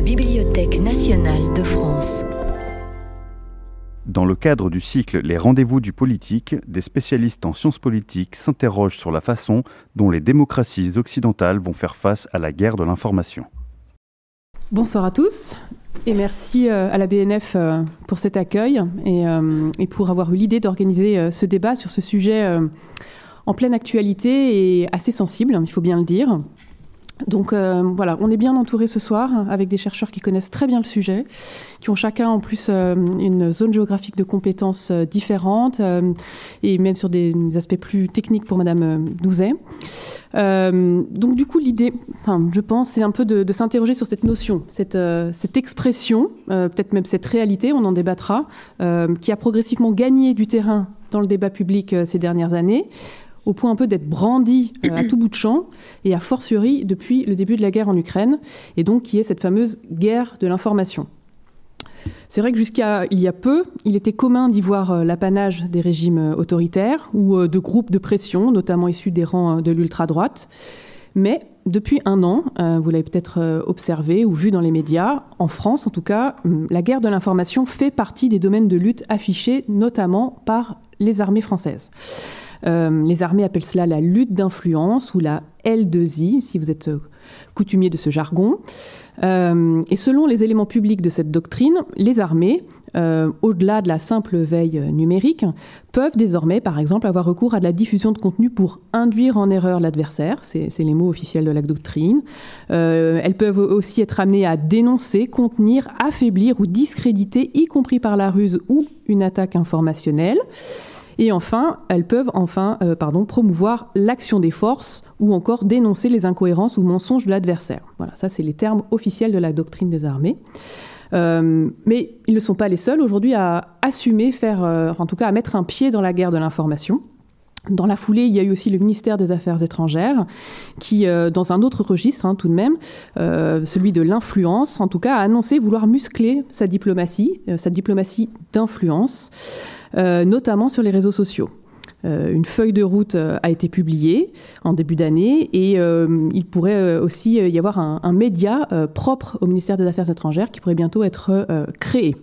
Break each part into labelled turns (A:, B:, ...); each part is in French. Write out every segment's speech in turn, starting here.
A: la Bibliothèque nationale de France.
B: Dans le cadre du cycle Les rendez-vous du politique, des spécialistes en sciences politiques s'interrogent sur la façon dont les démocraties occidentales vont faire face à la guerre de l'information.
C: Bonsoir à tous et merci euh, à la BNF euh, pour cet accueil et, euh, et pour avoir eu l'idée d'organiser ce débat sur ce sujet en pleine actualité et assez sensible, il faut bien le dire. Donc euh, voilà, on est bien entouré ce soir avec des chercheurs qui connaissent très bien le sujet, qui ont chacun en plus euh, une zone géographique de compétences euh, différentes et même sur des, aspects plus techniques pour Madame Douzet. donc du coup, l'idée, je pense, c'est un peu de, s'interroger sur cette notion, cette, cette expression, peut-être même cette réalité, on en débattra, qui a progressivement gagné du terrain dans le débat public ces dernières années au point un peu d'être brandi euh, à tout bout de champ, et a fortiori depuis le début de la guerre en Ukraine, et donc qui est cette fameuse guerre de l'information. C'est vrai que jusqu'à il y a peu, il était commun d'y voir euh, l'apanage des régimes euh, autoritaires ou de groupes de pression, notamment issus des rangs de l'ultra-droite. Mais depuis un an, vous l'avez peut-être observé ou vu dans les médias, en France en tout cas, hum, la guerre de l'information fait partie des domaines de lutte affichés notamment par les armées françaises. Euh, les armées appellent cela la lutte d'influence ou la L2I, si vous êtes euh, coutumier de ce jargon. Euh, et selon les éléments publics de cette doctrine, les armées, au-delà de la simple veille numérique, peuvent désormais, par exemple, avoir recours à de la diffusion de contenu pour induire en erreur l'adversaire. C'est les mots officiels de la doctrine. elles peuvent aussi être amenées à dénoncer, contenir, affaiblir ou discréditer, y compris par la ruse ou une attaque informationnelle. Et enfin, elles peuvent enfin euh, pardon, promouvoir l'action des forces ou encore dénoncer les incohérences ou mensonges de l'adversaire. Voilà, ça c'est les termes officiels de la doctrine des armées. Euh, mais ils ne sont pas les seuls aujourd'hui à assumer, faire, euh, en tout cas à mettre un pied dans la guerre de l'information. Dans la foulée, il y a eu aussi le ministère des Affaires étrangères, qui, dans un autre registre hein, tout de même, celui de l'influence, en tout cas, a annoncé vouloir muscler sa diplomatie, sa diplomatie d'influence. Euh, notamment sur les réseaux sociaux. Euh, une feuille de route euh, a été publiée en début d'année et il pourrait aussi y avoir un média propre au ministère des Affaires étrangères qui pourrait bientôt être créé.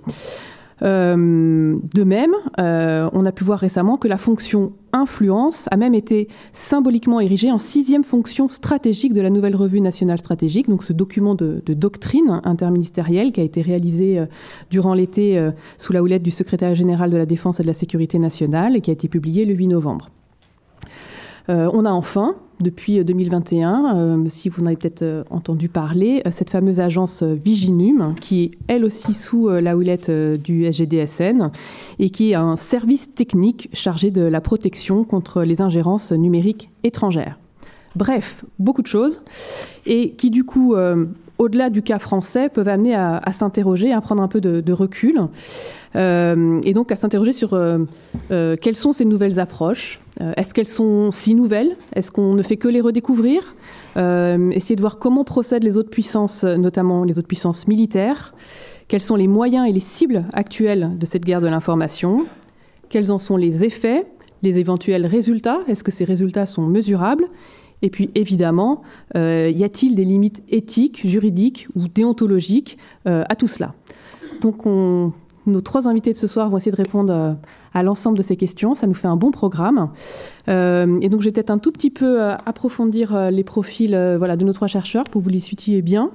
C: Euh, de même, euh, on a pu voir récemment que la fonction influence a même été symboliquement érigée en sixième fonction stratégique de la nouvelle revue nationale stratégique, donc ce document de, doctrine interministérielle qui a été réalisé euh, durant l'été sous la houlette du secrétaire général de la Défense et de la Sécurité nationale et qui a été publié le 8 novembre. On a enfin depuis 2021, euh, si vous en avez peut-être euh, entendu parler, euh, cette fameuse agence Viginum, qui est elle aussi sous la houlette du SGDSN et qui est un service technique chargé de la protection contre les ingérences numériques étrangères. Bref, beaucoup de choses, et qui du coup au-delà du cas français, peuvent amener à, s'interroger, à prendre un peu de, recul, euh, et donc à s'interroger sur euh, euh, quelles sont ces nouvelles approches. Est-ce qu'elles sont si nouvelles? Est-ce qu'on ne fait que les redécouvrir? Essayer de voir comment procèdent les autres puissances, notamment les autres puissances militaires. Quels sont les moyens et les cibles actuelles de cette guerre de l'information? Quels en sont les effets? Les éventuels résultats? Est-ce que ces résultats sont mesurables? Et puis évidemment, euh, y a-t-il des limites éthiques, juridiques ou déontologiques euh, à tout cela? Donc nos trois invités de ce soir vont essayer de répondre euh, à l'ensemble de ces questions. Ça nous fait un bon programme. et donc je vais peut-être un tout petit peu approfondir les profils voilà, de nos trois chercheurs pour vous les situer bien.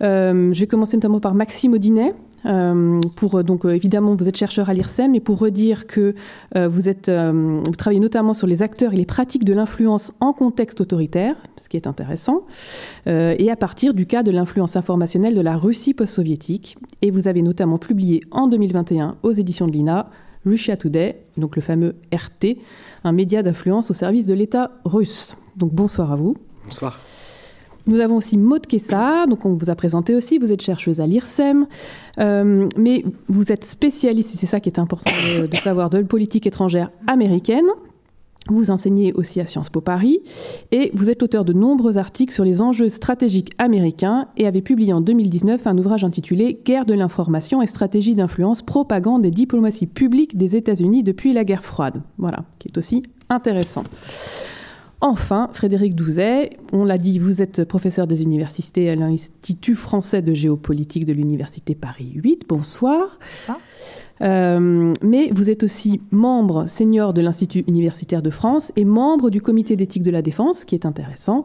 C: je vais commencer notamment par Maxime Audinet. Euh, pour euh, donc euh, évidemment vous êtes chercheur à l'IRSEM et pour redire que vous êtes vous travaillez notamment sur les acteurs et les pratiques de l'influence en contexte autoritaire, ce qui est intéressant, et à partir du cas de l'influence informationnelle de la Russie post-soviétique. Et vous avez notamment publié en 2021 aux éditions de l'INA Russia Today, donc le fameux RT, un média d'influence au service de l'État russe. Donc bonsoir à vous.
D: Bonsoir.
C: Nous avons aussi Maud Kessa, donc on vous a présenté aussi, vous êtes chercheuse à l'IRSEM, euh, mais vous êtes spécialiste, et c'est ça qui est important de, savoir, de politique étrangère américaine. Vous enseignez aussi à Sciences Po Paris et vous êtes l'auteur de nombreux articles sur les enjeux stratégiques américains et avez publié en 2019 un ouvrage intitulé Guerre de l'information et stratégie d'influence, propagande et diplomatie publique des États-Unis depuis la guerre froide. Voilà, qui est aussi intéressant. Enfin, Frédéric Douzet, on l'a dit, vous êtes professeur des universités à l'Institut français de géopolitique de l'Université Paris 8. Bonsoir. Euh, mais vous êtes aussi membre senior de l'Institut universitaire de France et membre du comité d'éthique de la défense, qui est intéressant.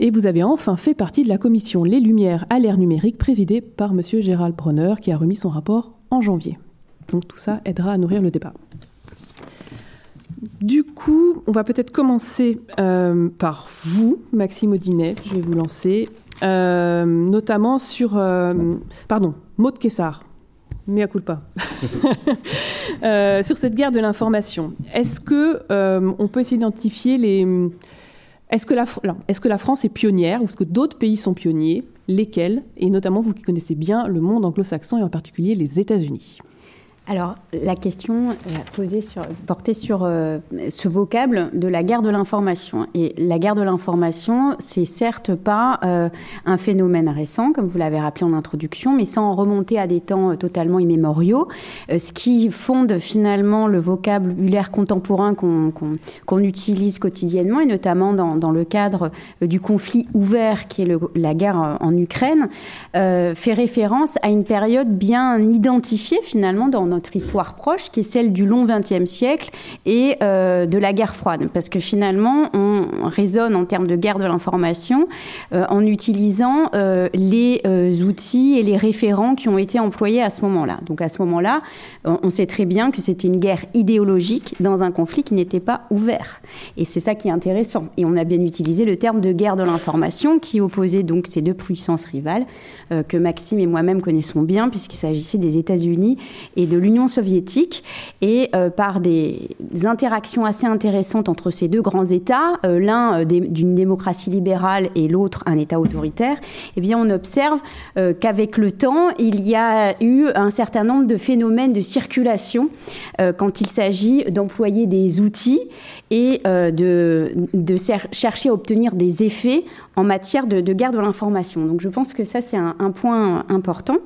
C: Et vous avez enfin fait partie de la commission Les Lumières à l'ère numérique, présidée par M. Gérald Bronner, qui a remis son rapport en janvier. Donc tout ça aidera à nourrir le débat. Du coup, on va peut-être commencer euh, par vous, Maxime Audinet. Je vais vous lancer, euh, notamment sur, euh, pardon, Maud Kessar. Mea culpa. sur cette guerre de l'information. Est-ce que on peut s'identifier les est-ce que, la, est que la France est pionnière ou est-ce que d'autres pays sont pionniers? Lesquels? Et notamment vous qui connaissez bien le monde anglo-saxon et en particulier les États-Unis.
D: Alors, la question posée sur, portée sur euh, ce vocable de la guerre de l'information. Et la guerre de l'information, c'est certes pas euh, un phénomène récent, comme vous l'avez rappelé en introduction, mais sans remonter à des temps euh, totalement immémoriaux. ce qui fonde finalement le vocabulaire contemporain qu'on utilise quotidiennement, et notamment dans, dans le cadre du conflit ouvert qui est la guerre en Ukraine, fait référence à une période bien identifiée finalement dans notre notre histoire proche, qui est celle du long XXe siècle et euh, de la guerre froide. Parce que finalement, on raisonne en termes de guerre de l'information euh, en utilisant euh, les outils et les référents qui ont été employés à ce moment-là. Donc à ce moment-là, on sait très bien que c'était une guerre idéologique dans un conflit qui n'était pas ouvert. Et c'est ça qui est intéressant. Et on a bien utilisé le terme de guerre de l'information qui opposait donc ces deux puissances rivales que Maxime et moi-même connaissons bien puisqu'il s'agissait des États-Unis et de l'Union soviétique et euh, par des, interactions assez intéressantes entre ces deux grands États, euh, l'un euh, d'une démocratie libérale et l'autre un État autoritaire, eh bien on observe qu'avec le temps, il y a eu un certain nombre de phénomènes de circulation quand il s'agit d'employer des outils et de, chercher à obtenir des effets en matière de, de guerre de l'information. Donc je pense que ça, c'est un, point important.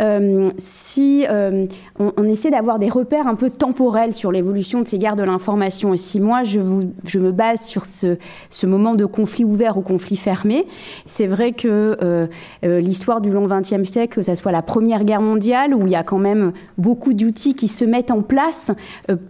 D: Euh, si euh, on, essaie d'avoir des repères un peu temporels sur l'évolution de ces guerres de l'information, et si moi je, me base sur ce, ce, moment de conflit ouvert ou conflit fermé, c'est vrai que euh, l'histoire du long XXe siècle, que ce soit la Première Guerre mondiale, où il y a quand même beaucoup d'outils qui se mettent en place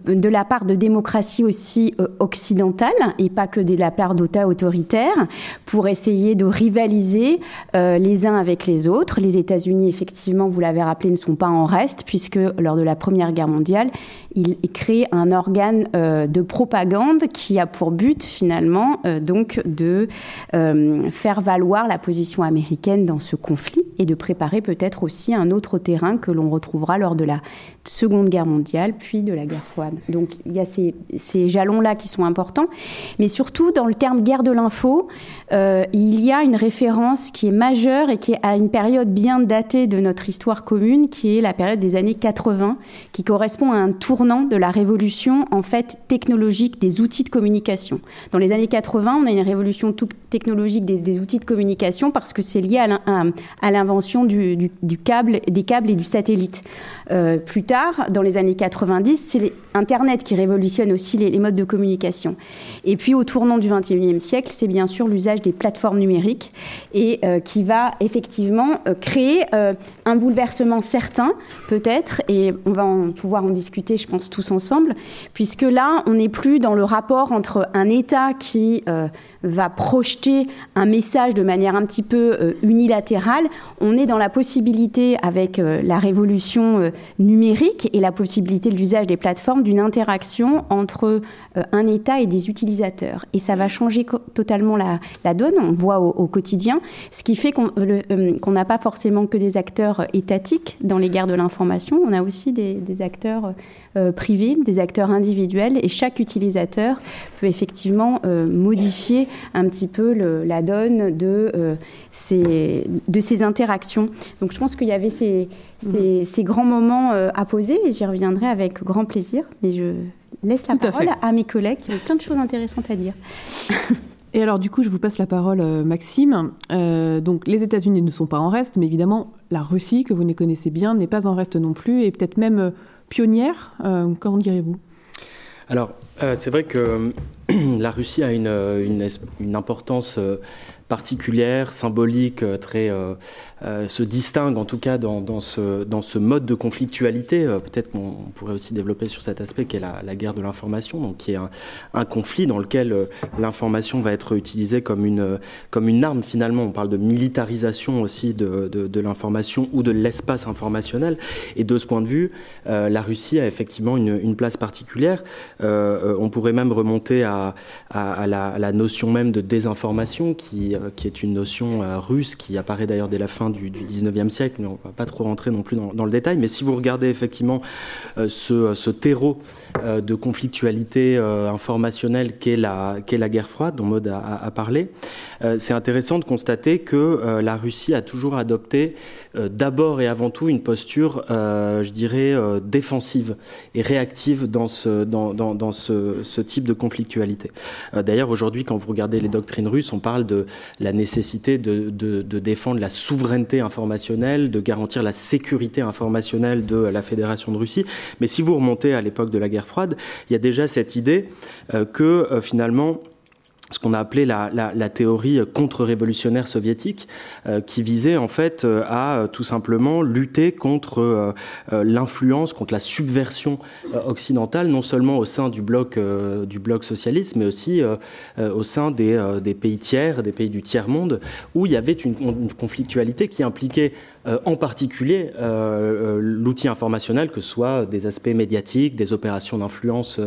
D: de la part de démocraties aussi occidentales, et pas que de la part d'États autoritaires, pour essayer de rivaliser les uns avec les autres. Les États-Unis, effectivement, vous l'avez rappelé, ne sont pas en reste, puisque lors de la Première Guerre mondiale, il crée un organe euh, de propagande qui a pour but finalement euh, donc de euh, faire valoir la position américaine dans ce conflit et de préparer peut-être aussi un autre terrain que l'on retrouvera lors de la Seconde Guerre mondiale, puis de la guerre froide. Donc il y a ces, ces jalons-là qui sont importants, mais surtout dans le terme guerre de l'info, il y a une référence qui est majeure et qui est à une période bien datée de notre histoire commune, qui est la période des années 80, qui correspond à un tour de la révolution en fait technologique des outils de communication. Dans les années 80, on a une révolution technologique des, outils de communication parce que c'est lié à l'invention du, câble, des câbles et du satellite. Euh, plus tard, dans les années 90, c'est Internet qui révolutionne aussi les, modes de communication. Et puis au tournant du 21e siècle, c'est bien sûr l'usage des plateformes numériques et euh, qui va effectivement euh, créer un bouleversement certain, peut-être, et on va pouvoir en discuter, je pense, tous ensemble, puisque là, on n'est plus dans le rapport entre un État qui va projeter un message de manière un petit peu unilatérale, on est dans la possibilité, avec la révolution numérique et la possibilité de l'usage des plateformes, d'une interaction entre un État et des utilisateurs. Et ça va changer totalement la, donne, on voit au, quotidien, ce qui fait qu'on n'a pas forcément que des acteurs étatiques dans les guerres de l'information, on a aussi des, acteurs euh, privés, des acteurs individuels, et chaque utilisateur peut effectivement euh, modifier un petit peu la donne de, euh, ces, de ces interactions. Donc je pense qu'il y avait ces, ces, mhm. grands moments à poser, et j'y reviendrai avec grand plaisir, mais je laisse la parole à, mes collègues qui ont plein de choses intéressantes à dire.
C: Et alors, du coup, je vous passe la parole, Maxime. donc, les États-Unis ne sont pas en reste, mais évidemment, la Russie, que vous ne connaissez bien, n'est pas en reste non plus, et peut-être même pionnière, euh, qu'en direz-vous?
E: Alors, c'est vrai que la Russie a une, une importance particulière, symbolique, euh, très, euh, euh, se distingue en tout cas dans, dans, ce, dans ce mode de conflictualité. Peut-être qu'on pourrait aussi développer sur cet aspect qui est la, guerre de l'information, donc qui est un, conflit dans lequel l'information va être utilisée comme une, comme une arme finalement. On parle de militarisation aussi de, de, l'information ou de l'espace informationnel. Et de ce point de vue, la Russie a effectivement une, une place particulière. on pourrait même remonter à, la, à la notion même de désinformation qui euh, qui est une notion euh, russe qui apparaît d'ailleurs dès la fin du, du 19e siècle, mais on ne va pas trop rentrer non plus dans, le détail. Mais si vous regardez effectivement euh, ce, terreau de conflictualité informationnelle qu'est la, guerre froide, dont Maud a, parlé, c'est intéressant de constater que la Russie a toujours adopté d'abord et avant tout une posture, je dirais, défensive et réactive dans ce, type de conflictualité. D'ailleurs, aujourd'hui, quand vous regardez les doctrines russes, on parle de la nécessité de, défendre la souveraineté informationnelle, de garantir la sécurité informationnelle de la Fédération de Russie. Mais si vous remontez à l'époque de la guerre froide, il y a déjà cette idée euh, que euh, finalement ce qu'on a appelé la, la, théorie contre-révolutionnaire soviétique, euh, qui visait en fait euh, à euh, tout simplement lutter contre l'influence, contre la subversion occidentale, non seulement au sein du bloc du bloc socialiste, mais aussi au sein des, des, pays tiers, des pays du tiers monde, où il y avait une conflictualité qui impliquait en particulier l'outil informationnel, que ce soit des aspects médiatiques, des opérations d'influence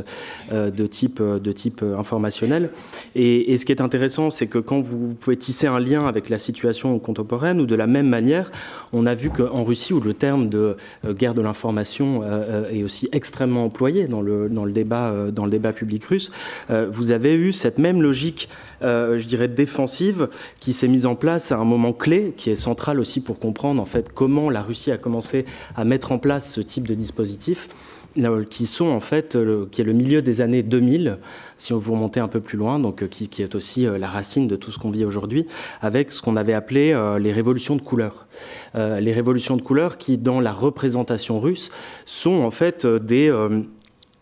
E: de type de type informationnel. Et et, ce qui est intéressant, c'est que quand vous pouvez tisser un lien avec la situation contemporaine, ou de la même manière, on a vu qu'en Russie, où le terme de euh, guerre de l'information euh, est aussi extrêmement employé dans le, dans le, débat, euh, dans le débat public russe, euh, vous avez eu cette même logique, euh, je dirais, défensive qui s'est mise en place à un moment clé, qui est central aussi pour comprendre en fait comment la Russie a commencé à mettre en place ce type de dispositif qui sont en fait le, qui est le milieu des années 2000 si on vous remontez un peu plus loin donc qui, qui est aussi euh, la racine de tout ce qu'on vit aujourd'hui avec ce qu'on avait appelé euh, les révolutions de couleur. Euh, les révolutions de couleur qui dans la représentation russe sont en fait euh, des euh,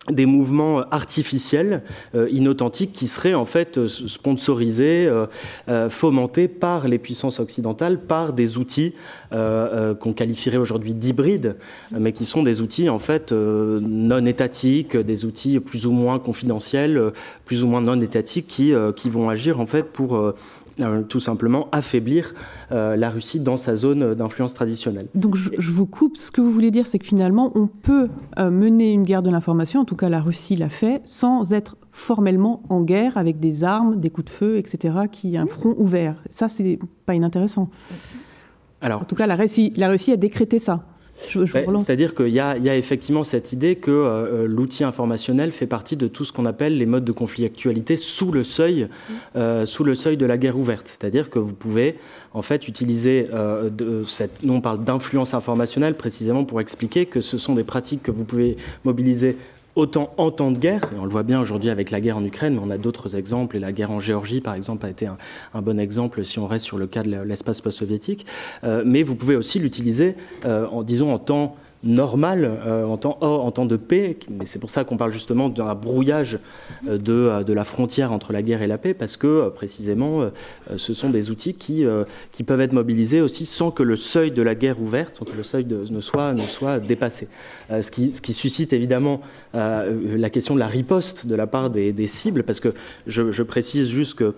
E: des mouvements artificiels euh, inauthentiques qui seraient en fait euh, sponsorisés euh, euh, fomentés par les puissances occidentales par des outils euh, euh, qu'on qualifierait aujourd'hui d'hybrides mais qui sont des outils en fait euh, non étatiques des outils plus ou moins confidentiels euh, plus ou moins non étatiques qui, euh, qui vont agir en fait pour euh, tout simplement affaiblir euh, la Russie dans sa zone d'influence traditionnelle.
C: Donc je, je vous coupe, ce que vous voulez dire c'est que finalement on peut euh, mener une guerre de l'information, en tout cas la Russie l'a fait, sans être formellement en guerre avec des armes, des coups de feu, etc., qui a un front ouvert. Ça, c'est pas inintéressant. Alors, en tout cas, la Russie, la Russie a décrété ça.
E: C'est-à-dire qu'il y, y, a effectivement cette idée que euh, l'outil informationnel fait partie de tout ce qu'on appelle les modes de conflictualité sous le seuil, mmh. euh, sous le seuil de la guerre ouverte. C'est-à-dire que vous pouvez en fait utiliser euh, de, cette, nous on parle d'influence informationnelle précisément pour expliquer que ce sont des pratiques que vous pouvez mobiliser autant en temps de guerre, et on le voit bien aujourd'hui avec la guerre en Ukraine, mais on a d'autres exemples, et la guerre en Géorgie, par exemple, a été un, bon exemple si on reste sur le cas de l'espace post-soviétique, euh, mais vous pouvez aussi l'utiliser, euh, en, disons, en temps normal euh, en, temps, oh, en temps de paix, mais c'est pour ça qu'on parle justement d'un brouillage euh, de, euh, de la frontière entre la guerre et la paix, parce que précisément ce sont des outils qui, qui peuvent être mobilisés aussi sans que le seuil de la guerre ouverte, sans que le seuil ne, soit, ne soit dépassé. Ce, qui, ce qui suscite évidemment la question de la riposte de la part des, des cibles, parce que je, je précise juste que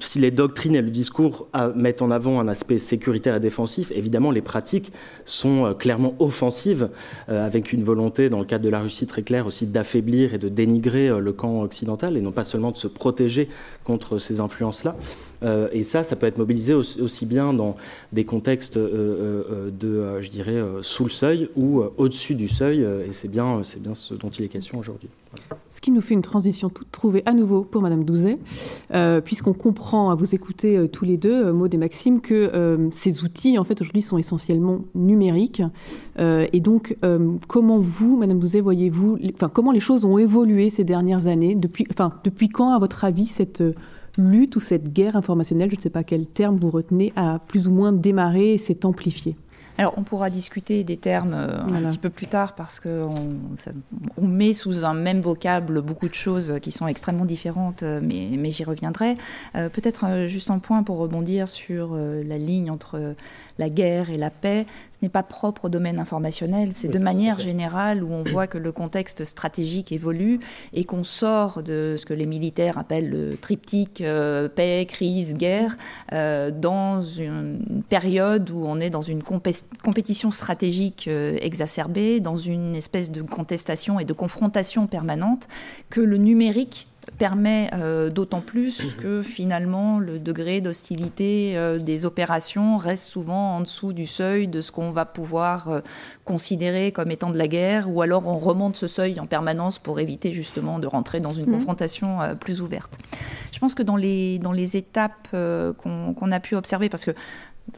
E: si les doctrines et le discours à, mettent en avant un aspect sécuritaire et défensif, évidemment les pratiques sont euh, clairement offensives, euh, avec une volonté, dans le cadre de la Russie très claire aussi, d'affaiblir et de dénigrer euh, le camp occidental, et non pas seulement de se protéger contre ces influences-là. Euh, et ça, ça peut être mobilisé aussi, bien dans des contextes euh, euh, de, euh, je dirais, euh, sous le seuil ou euh, au-dessus du seuil, euh, et c'est bien, c'est bien ce dont il est question aujourd'hui.
C: Ce qui nous fait une transition toute trouvée à nouveau pour Madame Douzet, euh, puisqu'on comprend à vous écouter euh, tous les deux, euh, Maud et Maxime, que ces outils, en fait, aujourd'hui, sont essentiellement numériques. Et donc, comment vous, Madame Douzet, voyez-vous, comment les choses ont évolué ces dernières années? Depuis, depuis quand, à votre avis, cette lutte ou cette guerre informationnelle, je ne sais pas quel terme vous retenez, a plus ou moins démarré et s'est amplifiée?
F: Alors, on pourra discuter des termes euh, un petit peu plus tard parce qu'on on met sous un même vocable beaucoup de choses qui sont extrêmement différentes, euh, mais, mais j'y reviendrai. Euh, peut-être juste un point pour rebondir sur la ligne entre la guerre et la paix. Ce n'est pas propre au domaine informationnel, c'est de manière générale où on voit que le contexte stratégique évolue et qu'on sort de ce que les militaires appellent le triptyque paix, crise, guerre, dans une période où on est dans une compétition compétition stratégique euh, exacerbée, dans une espèce de contestation et de confrontation permanente, que le numérique permet euh, d'autant plus que finalement le degré d'hostilité euh, des opérations reste souvent en dessous du seuil de ce qu'on va pouvoir considérer comme étant de la guerre, ou alors on remonte ce seuil en permanence pour éviter justement de rentrer dans une mmh. confrontation plus ouverte. Je pense que dans les, dans les étapes qu'on a pu observer, parce que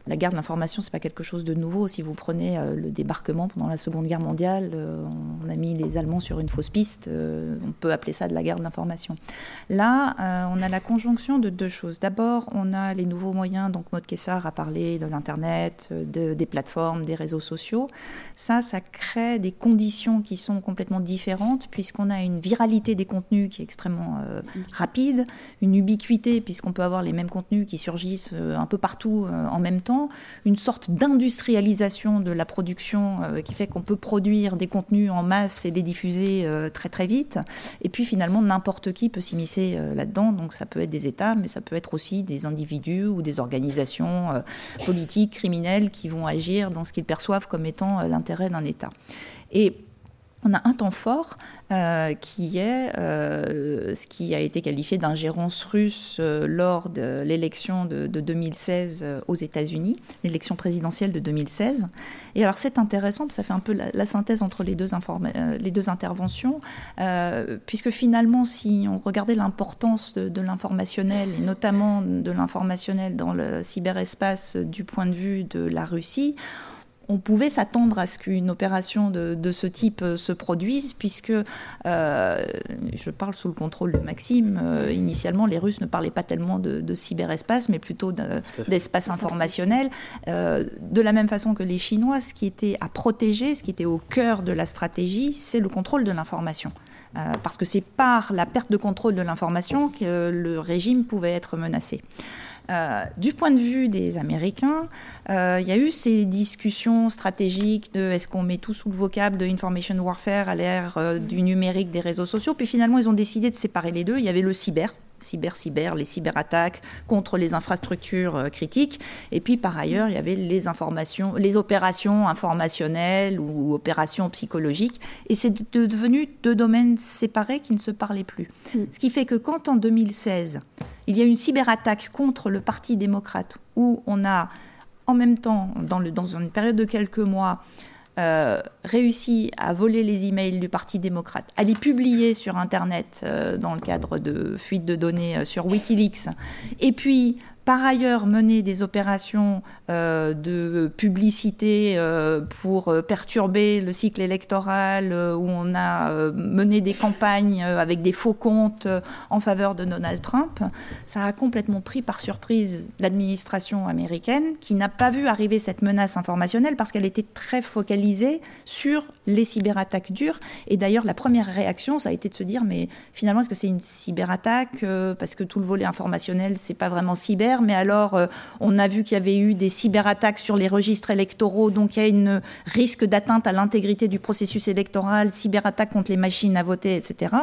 F: la guerre de l'information, c'est pas quelque chose de nouveau. Si vous prenez euh, le débarquement pendant la Seconde Guerre mondiale, euh, on a mis les Allemands sur une fausse piste. Euh, on peut appeler ça de la guerre de l'information. Là, on a la conjonction de deux choses. D'abord, on a les nouveaux moyens. Donc, Maud Kessar a parlé de l'internet, de, des plateformes, des réseaux sociaux. Ça, ça crée des conditions qui sont complètement différentes puisqu'on a une viralité des contenus qui est extrêmement rapide, une ubiquité puisqu'on peut avoir les mêmes contenus qui surgissent un peu partout en même temps une sorte d'industrialisation de la production euh, qui fait qu'on peut produire des contenus en masse et les diffuser euh, très très vite. Et puis finalement, n'importe qui peut s'immiscer euh, là-dedans. Donc ça peut être des États, mais ça peut être aussi des individus ou des organisations politiques, criminelles qui vont agir dans ce qu'ils perçoivent comme étant l'intérêt d'un État. Et on a un temps fort euh, qui est euh, ce qui a été qualifié d'ingérence russe euh, lors de l'élection de, 2016 aux États-Unis, l'élection présidentielle de 2016. Et alors c'est intéressant, ça fait un peu la, synthèse entre les deux, les deux interventions, puisque finalement, si on regardait l'importance de, de l'informationnel, et notamment de l'informationnel dans le cyberespace du point de vue de la Russie, on pouvait s'attendre à ce qu'une opération de, ce type euh, se produise, puisque, euh, je parle sous le contrôle de Maxime, euh, initialement les Russes ne parlaient pas tellement de, cyberespace, mais plutôt d'espace informationnel. de la même façon que les Chinois, ce qui était à protéger, ce qui était au cœur de la stratégie, c'est le contrôle de l'information. parce que c'est par la perte de contrôle de l'information que le régime pouvait être menacé. Euh, du point de vue des Américains, euh, il y a eu ces discussions stratégiques de est-ce qu'on met tout sous le vocable de information warfare à l'ère euh, du numérique des réseaux sociaux. Puis finalement, ils ont décidé de séparer les deux. Il y avait le cyber, cyber-cyber, les cyberattaques contre les infrastructures euh, critiques. Et puis par ailleurs, il y avait les informations, les opérations informationnelles ou opérations psychologiques. Et c'est devenu deux domaines séparés qui ne se parlaient plus. Mm. Ce qui fait que quand en 2016, il y a une cyberattaque contre le Parti démocrate, où on a en même temps, dans, le, dans une période de quelques mois, euh, réussi à voler les emails du Parti démocrate, à les publier sur Internet euh, dans le cadre de fuite de données euh, sur Wikileaks, et puis par ailleurs mener des opérations euh, de publicité euh, pour euh, perturber le cycle électoral, où on a mené des campagnes avec des faux comptes en faveur de Donald Trump, ça a complètement pris par surprise l'administration américaine qui n'a pas vu arriver cette menace informationnelle parce qu'elle était très focalisée sur les cyberattaques dures. Et d'ailleurs, la première réaction, ça a été de se dire, mais finalement, est-ce que c'est une cyberattaque Parce que tout le volet informationnel, c'est pas vraiment cyber? Mais alors euh, on a vu qu'il y avait eu des cyberattaques sur les registres électoraux, donc il y a un risque d'atteinte à l'intégrité du processus électoral, cyberattaque contre les machines à voter, etc.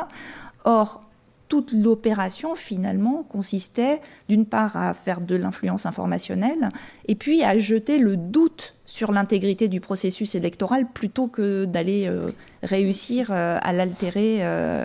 F: Or, toute l'opération finalement consistait d'une part à faire de l'influence informationnelle et puis à jeter le doute sur l'intégrité du processus électoral plutôt que d'aller euh, réussir euh, à l'altérer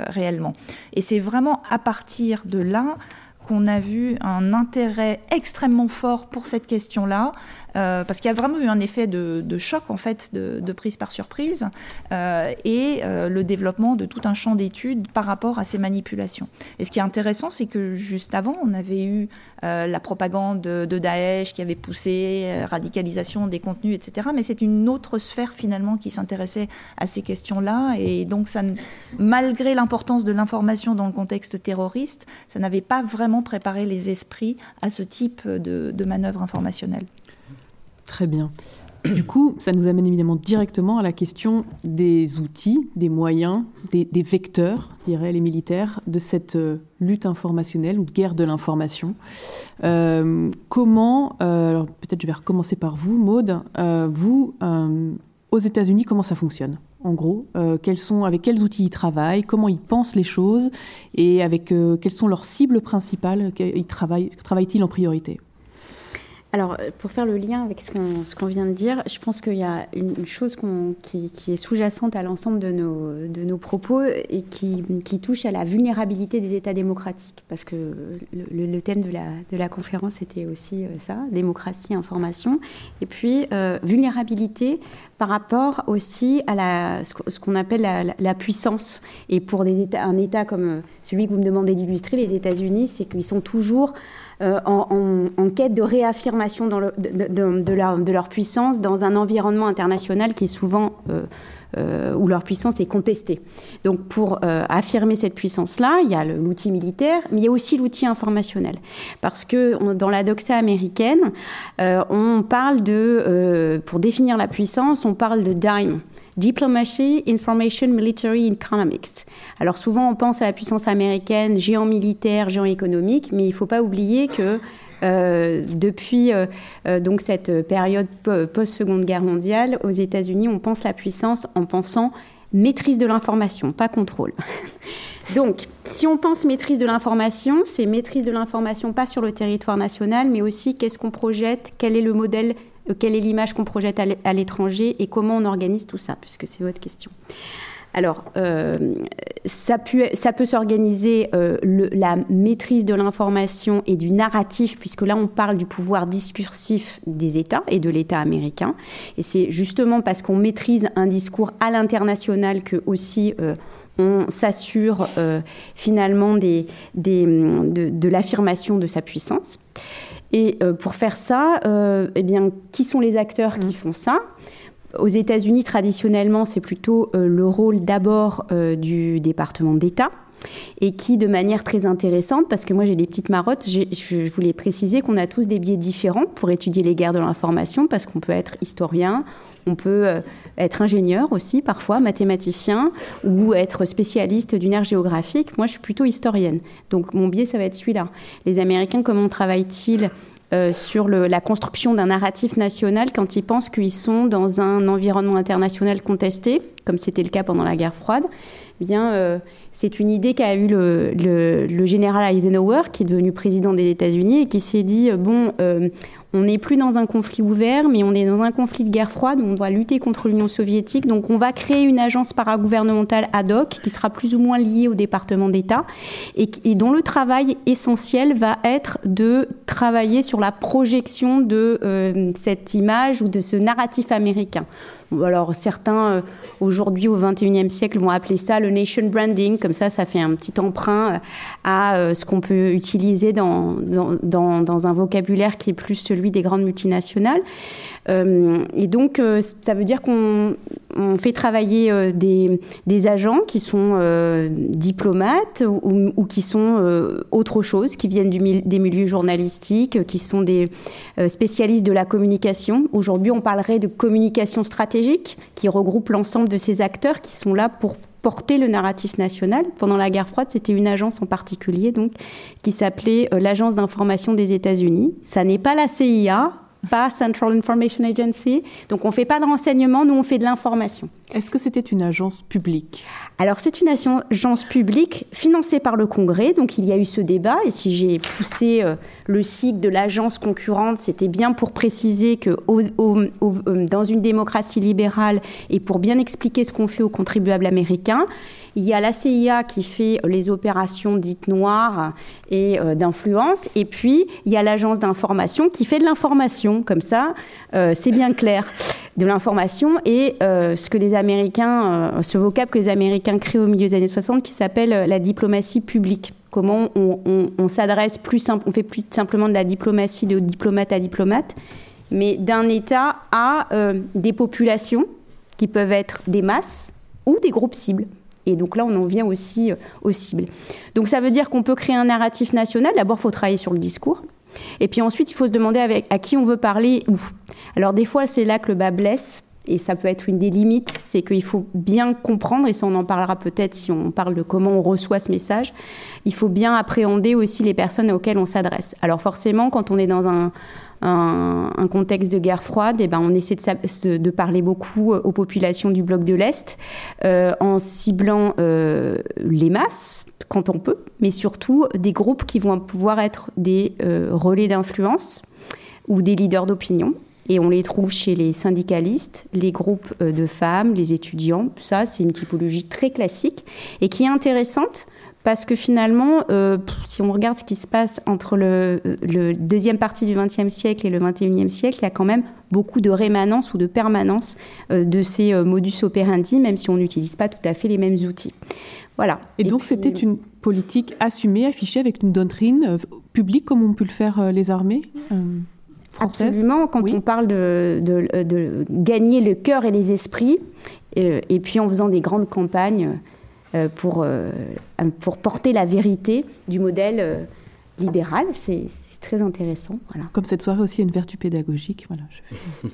F: réellement. Et c'est vraiment à partir de là qu'on a vu un intérêt extrêmement fort pour cette question-là, euh, parce qu'il y a vraiment eu un effet de, choc, en fait, de, prise par surprise, euh, et euh, le développement de tout un champ d'études par rapport à ces manipulations. Et ce qui est intéressant, c'est que juste avant, on avait eu la propagande de, Daesh qui avait poussé radicalisation des contenus, etc. Mais c'est une autre sphère, finalement, qui s'intéressait à ces questions-là, et donc, ça, malgré l'importance de l'information dans le contexte terroriste, ça n'avait pas vraiment préparé les esprits à ce type de, de manœuvre informationnelle.
C: Très bien. du coup, ça nous amène évidemment directement à la question des outils, des moyens, des, vecteurs, diraient les militaires, de cette euh, lutte informationnelle ou guerre de l'information. Euh, comment, alors peut-être je vais recommencer par vous, Maude, vous, aux États-Unis, comment ça fonctionne en gros, quels sont, avec quels outils ils travaillent, comment ils pensent les choses? Et avec quelles sont leurs cibles principales, travaillent-ils en priorité?
D: Alors, euh, pour faire le lien avec ce qu'on vient de dire, je pense qu'il y a une, chose qui, est sous-jacente à l'ensemble de nos, propos et qui, touche à la vulnérabilité des États démocratiques. Parce que le, thème de la, conférence était aussi euh, ça, démocratie, information. Et puis, euh, vulnérabilité par rapport aussi à ce qu'on appelle la, puissance. Et pour un État comme celui que vous me demandez d'illustrer, les États-Unis, c'est qu'ils sont toujours euh, en, quête de réaffirmation de, leur, puissance dans un environnement international qui est souvent euh, euh, où leur puissance est contestée. Donc pour affirmer cette puissance-là, il y a l'outil militaire, mais il y a aussi l'outil informationnel. Parce que dans la doxa américaine, on parle de, pour définir la puissance, on parle de DIME. Diplomacy, Information, Military Economics. Alors souvent on pense à la puissance américaine, géant militaire, géant économique, mais il ne faut pas oublier que euh, depuis euh, euh, donc cette période post-seconde guerre mondiale, aux États-Unis, on pense la puissance en pensant maîtrise de l'information, pas contrôle. Donc, si on pense maîtrise de l'information, c'est maîtrise de l'information pas sur le territoire national, mais aussi qu'est-ce qu'on projette, quel est le modèle quelle est l'image qu'on projette à l'étranger et comment on organise tout ça, puisque c'est votre question. Alors, euh, ça, peut, s'organiser euh, la maîtrise de l'information et du narratif, puisque là, on parle du pouvoir discursif des États et de l'État américain. Et c'est justement parce qu'on maîtrise un discours à l'international que aussi on s'assure finalement de l'affirmation de sa puissance. Et euh, pour faire ça, euh, eh bien, qui sont les acteurs qui mm. font ça? Aux États-Unis, traditionnellement, c'est plutôt euh, le rôle d'abord du département d'État et qui, de manière très intéressante, parce que moi j'ai des petites marottes, je voulais préciser qu'on a tous des biais différents pour étudier les guerres de l'information, parce qu'on peut être historien, on peut être ingénieur aussi, parfois mathématicien, ou être spécialiste d'une aire géographique. Moi, je suis plutôt historienne. Donc, mon biais, ça va être celui-là. Les Américains, comment travaillent-ils euh, sur la construction d'un narratif national quand ils pensent qu'ils sont dans un environnement international contesté, comme c'était le cas pendant la guerre froide? Eh bien, euh, c'est une idée qu'a eu le, général Eisenhower, qui est devenu président des États-Unis, et qui s'est dit bon, euh, on n'est plus dans un conflit ouvert, mais on est dans un conflit de guerre froide. On doit lutter contre l'Union soviétique. Donc, on va créer une agence paragouvernementale ad hoc qui sera plus ou moins liée au département d'État et, dont le travail essentiel va être de travailler sur la projection de euh, cette image ou de ce narratif américain. Alors certains euh, aujourd'hui au XXIe siècle vont appeler ça le nation branding, comme ça ça fait un petit emprunt euh, à ce qu'on peut utiliser dans, un vocabulaire qui est plus celui des grandes multinationales. Euh, et donc, euh, ça veut dire qu'on fait travailler euh, des, agents qui sont diplomates ou, qui sont autre chose, qui viennent des milieux journalistiques, qui sont des spécialistes de la communication. Aujourd'hui, on parlerait de communication stratégique, qui regroupe l'ensemble de ces acteurs qui sont là pour porter le narratif national. Pendant la guerre froide, c'était une agence en particulier donc qui s'appelait l'Agence d'information des États-Unis. Ça n'est pas la CIA, pas Central Information Agency. Donc on ne fait pas de renseignement, nous on fait de l'information.
C: Est-ce que c'était une agence publique?
D: Alors c'est une agence publique financée par le Congrès, donc il y a eu ce débat, et si j'ai poussé euh, le cycle de l'agence concurrente, c'était bien pour préciser que euh, dans une démocratie libérale, et pour bien expliquer ce qu'on fait aux contribuables américains, il y a la CIA qui fait les opérations dites noires et euh, d'influence, et puis il y a l'agence d'information qui fait de l'information, comme ça, c'est bien clair de l'information et euh, ce que les Américains, euh, ce vocable que les Américains créent au milieu des années 60 qui s'appelle euh, la diplomatie publique. Comment on, s'adresse plus simple, on fait plus simplement de la diplomatie de diplomate à diplomate, mais d'un État à des populations qui peuvent être des masses ou des groupes cibles. Et donc là, on en vient aussi aux cibles. Donc ça veut dire qu'on peut créer un narratif national. D'abord, il faut travailler sur le discours. Et puis ensuite, il faut se demander à qui on veut parler où. Alors des fois, c'est là que le bas blesse. Et ça peut être une des limites, c'est qu'il faut bien comprendre, et ça on en parlera peut-être si on parle de comment on reçoit ce message, il faut bien appréhender aussi les personnes auxquelles on s'adresse. Alors forcément, quand on est dans un, un, contexte de guerre froide, et eh ben on essaie de, parler beaucoup aux populations du bloc de l'Est euh, en ciblant euh, les masses quand on peut, mais surtout des groupes qui vont pouvoir être des euh, relais d'influence ou des leaders d'opinion. Et on les trouve chez les syndicalistes, les groupes euh, de femmes, les étudiants. Ça, c'est une typologie très classique et qui est intéressante parce que finalement, euh, si on regarde ce qui se passe entre le, deuxième partie du XXe siècle et le XXIe siècle, il y a quand même beaucoup de rémanence ou de permanence euh, de ces modus operandi, même si on n'utilise pas tout à fait les mêmes outils. Voilà.
C: Et, donc c'était une politique assumée, affichée avec une doctrine publique comme ont pu le faire les armées
D: Absolument, quand on parle de, de, gagner le cœur et les esprits, euh, et puis en faisant des grandes campagnes euh, pour, euh, pour porter la vérité du modèle libéral, c'est très intéressant.
C: Comme cette soirée aussi a une vertu pédagogique, voilà.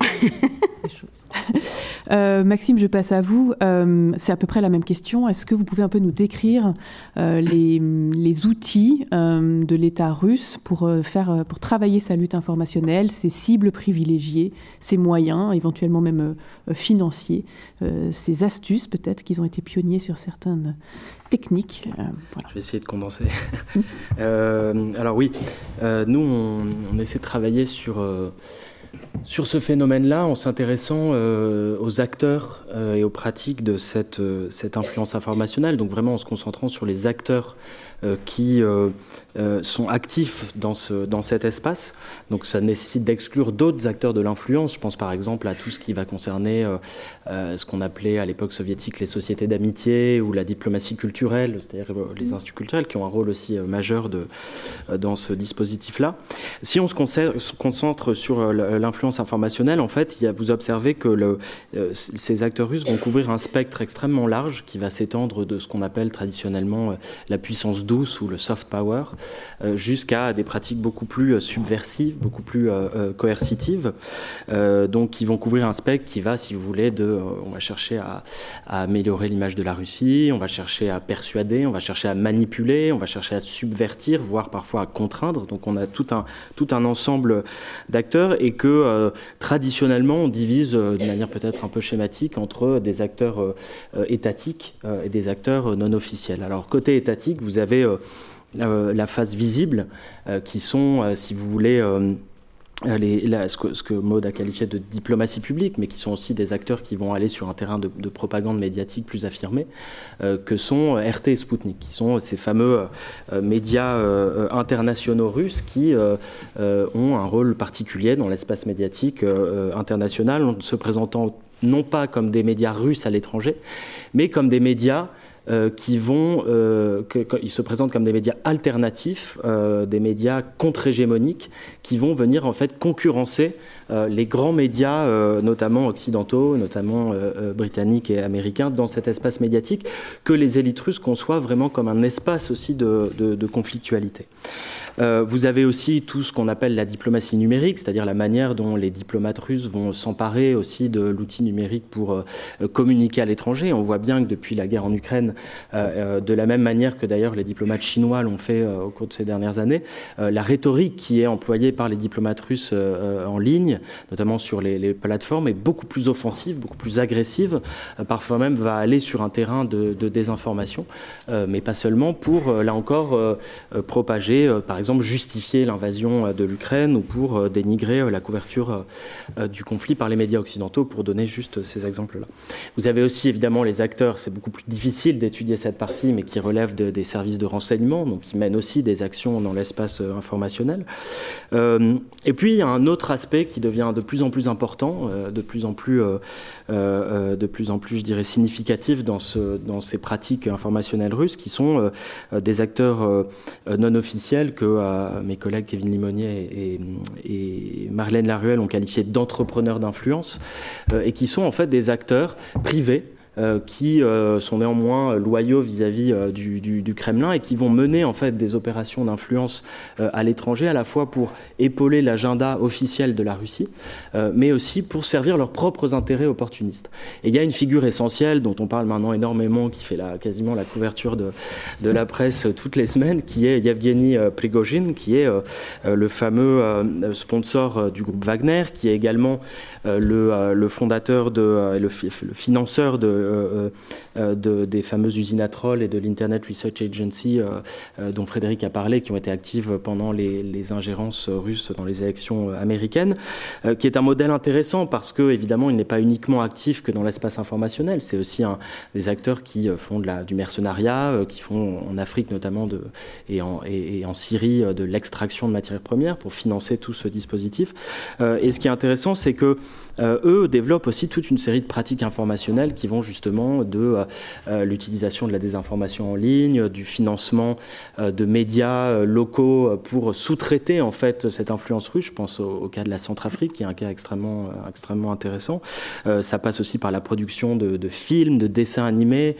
C: Euh, Maxime, je passe à vous. Euh, c'est à peu près la même question. Est-ce que vous pouvez un peu nous décrire euh, les, les, outils de l'État russe pour, faire, pour travailler sa lutte informationnelle, ses cibles privilégiées, ses moyens, éventuellement même financiers, ses astuces peut-être qu'ils ont été pionniers sur certaines techniques
E: Je vais essayer de condenser. alors oui, nous, on, on, essaie de travailler sur sur ce phénomène-là, en s'intéressant euh, aux acteurs euh, et aux pratiques de cette, euh, cette influence informationnelle, donc vraiment en se concentrant sur les acteurs euh, qui euh, euh, sont actifs dans, ce, dans cet espace. Donc ça nécessite d'exclure d'autres acteurs de l'influence. Je pense par exemple à tout ce qui va concerner ce qu'on appelait à l'époque soviétique les sociétés d'amitié ou la diplomatie culturelle, c'est-à-dire les instituts culturels qui ont un rôle aussi majeur de, dans ce dispositif-là. Si on se concentre sur l'influence informationnelle, en fait, vous observez que le, ces acteurs russes vont couvrir un spectre extrêmement large qui va s'étendre de ce qu'on appelle traditionnellement la puissance douce ou le soft power, euh, jusqu'à des pratiques beaucoup plus euh, subversives, beaucoup plus euh, coercitives, donc qui vont couvrir un spectre qui va, si vous voulez, de, on va chercher à, améliorer l'image de la Russie, on va chercher à persuader, on va chercher à manipuler, on va chercher à subvertir, voire parfois à contraindre. Donc on a tout un, tout un ensemble d'acteurs et que traditionnellement on divise de manière peut-être un peu schématique entre des acteurs étatiques et des acteurs non officiels. Alors côté étatique, vous avez euh, euh, la face visible, euh, qui sont, si vous voulez, ce, que, ce, Maud a qualifié de diplomatie publique, mais qui sont aussi des acteurs qui vont aller sur un terrain de, propagande médiatique plus affirmé, que sont RT et Sputnik, qui sont ces fameux médias internationaux russes qui ont un rôle particulier dans l'espace médiatique international, en se présentant non pas comme des médias russes à l'étranger, mais comme des médias euh, qui vont, euh, ils se présentent comme des médias alternatifs, euh, des médias contre-hégémoniques, qui vont venir en fait concurrencer les grands médias, notamment occidentaux, notamment britanniques et américains, dans cet espace médiatique que les élites russes conçoivent vraiment comme un espace aussi de, conflictualité. Euh, vous avez aussi tout ce qu'on appelle la diplomatie numérique, c'est-à-dire la manière dont les diplomates russes vont s'emparer aussi de l'outil numérique pour euh, communiquer à l'étranger. On voit bien que depuis la guerre en Ukraine, euh, de la même manière que d'ailleurs les diplomates chinois l'ont fait au cours de ces dernières années, la rhétorique qui est employée par les diplomates russes en ligne, notamment sur les, plateformes, est beaucoup plus offensive, beaucoup plus agressive, parfois même va aller sur un terrain de, désinformation, mais pas seulement pour, là encore, propager, par exemple, justifier l'invasion euh, de l'Ukraine ou pour euh, dénigrer euh, la couverture du conflit par les médias occidentaux, pour donner juste ces exemples-là. Vous avez aussi évidemment les acteurs, c'est beaucoup plus difficile d'étudier cette partie, mais qui relèvent des services de renseignement, donc qui mènent aussi des actions dans l'espace informationnel. et puis il y a un autre aspect qui devient de plus en plus important, de plus en plus, de plus en plus, je dirais, significatif dans, ce, dans ces pratiques informationnelles russes, qui sont des acteurs non officiels que euh, mes collègues Kevin Limonier et, Marlène Laruelle ont qualifié d'entrepreneurs d'influence, euh, et qui sont en fait des acteurs privés qui sont néanmoins loyaux vis-à-vis du, du, Kremlin et qui vont mener en fait des opérations d'influence à l'étranger, à la fois pour épauler l'agenda officiel de la Russie, mais aussi pour servir leurs propres intérêts opportunistes. Et il y a une figure essentielle dont on parle maintenant énormément, qui fait la, quasiment la couverture de, la presse toutes les semaines, qui est Yevgeny Prigozhin, qui est le fameux sponsor du groupe Wagner, qui est également le, le, fondateur de, le, le financeur de, de, des fameuses usines à troll et de l'Internet Research Agency dont Frédéric a parlé, qui ont été actives pendant les, ingérences russes dans les élections américaines, qui est un modèle intéressant parce que évidemment il n'est pas uniquement actif que dans l'espace informationnel, c'est aussi des acteurs qui font du mercenariat, qui font en Afrique notamment de, et, en, et, en Syrie de l'extraction de matières premières pour financer tout ce dispositif. et ce qui est intéressant, c'est que eux développent aussi toute une série de pratiques informationnelles qui vont justement de l'utilisation de la désinformation en ligne, du financement de médias locaux pour sous-traiter en fait cette influence russe. Je pense au, cas de la Centrafrique, qui est un cas extrêmement, extrêmement intéressant. ça passe aussi par la production de, films, de dessins animés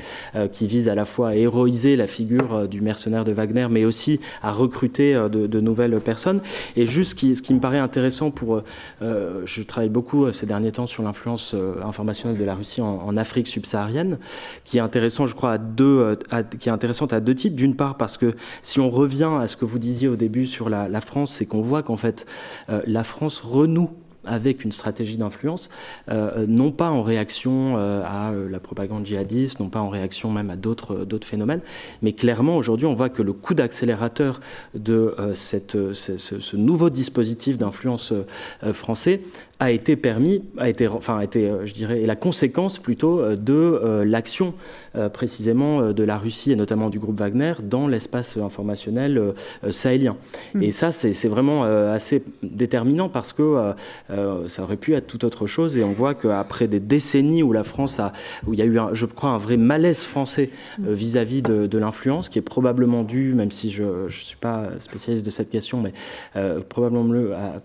E: qui visent à la fois à héroïser la figure du mercenaire de Wagner, mais aussi à recruter de, nouvelles personnes. Et juste ce qui, me paraît intéressant pour... Euh, je travaille beaucoup ces derniers temps sur l'influence informationnelle de la Russie en, en Afrique qui est intéressant, je crois, à deux, à, qui est intéressante à deux titres. D'une part, parce que si on revient à ce que vous disiez au début sur la, France, c'est qu'on voit qu'en fait, euh, la France renoue avec une stratégie d'influence, euh, non pas en réaction euh, à euh, la propagande djihadiste, non pas en réaction même à d'autres phénomènes, mais clairement aujourd'hui on voit que le coup d'accélérateur de cette, ce, ce, nouveau dispositif d'influence français a été permis, a été, enfin, a été, je dirais, la conséquence plutôt de l'action précisément de la Russie et notamment du groupe Wagner dans l'espace informationnel sahélien. Mmh. Et ça, c'est vraiment assez déterminant parce que ça aurait pu être tout autre chose. Et on voit qu'après des décennies où la France a, où il y a eu, un, je crois, un vrai malaise français vis-à-vis -vis de, de l'influence, qui est probablement dû, même si je ne suis pas spécialiste de cette question, mais euh, probablement, à,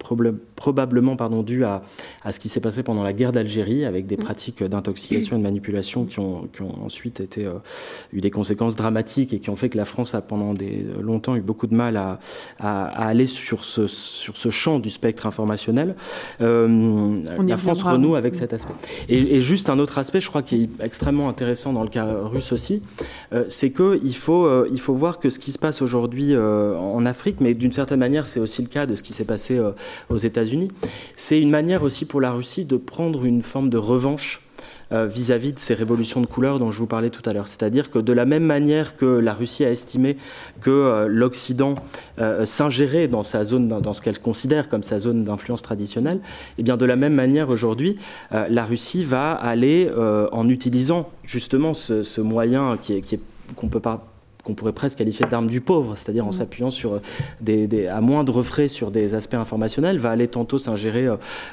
E: probablement pardon, dû à, à ce qui s'est passé pendant la guerre d'Algérie, avec des pratiques d'intoxication et de manipulation qui ont, qui ont ensuite été, euh, eu des conséquences dramatiques et qui ont fait que la France a pendant des, longtemps eu beaucoup de mal à, à, à aller sur ce, sur ce champ du spectre informationnel. Euh, la France renoue avec cet aspect. Et, et, juste un autre aspect, je crois, qui est extrêmement intéressant dans le cas russe aussi, euh, c'est qu'il faut, euh, il faut voir que ce qui se passe aujourd'hui euh, en Afrique, mais d'une certaine manière, c'est aussi le cas de ce qui s'est passé euh, aux États-Unis, c'est une manière aussi pour la Russie de prendre une forme de revanche vis-à-vis -vis de ces révolutions de couleurs dont je vous parlais tout à l'heure. C'est-à-dire que de la même manière que la Russie a estimé que euh, l'Occident euh, s'ingérait dans sa zone, dans, ce qu'elle considère comme sa zone d'influence traditionnelle, et bien de la même manière aujourd'hui, euh, la Russie va aller en utilisant justement ce, moyen qui est, qui est qu'on peut pas qu'on pourrait presque qualifier d'arme du pauvre, c'est-à-dire en s'appuyant sur des, des, à moindre frais sur des aspects informationnels, va aller tantôt s'ingérer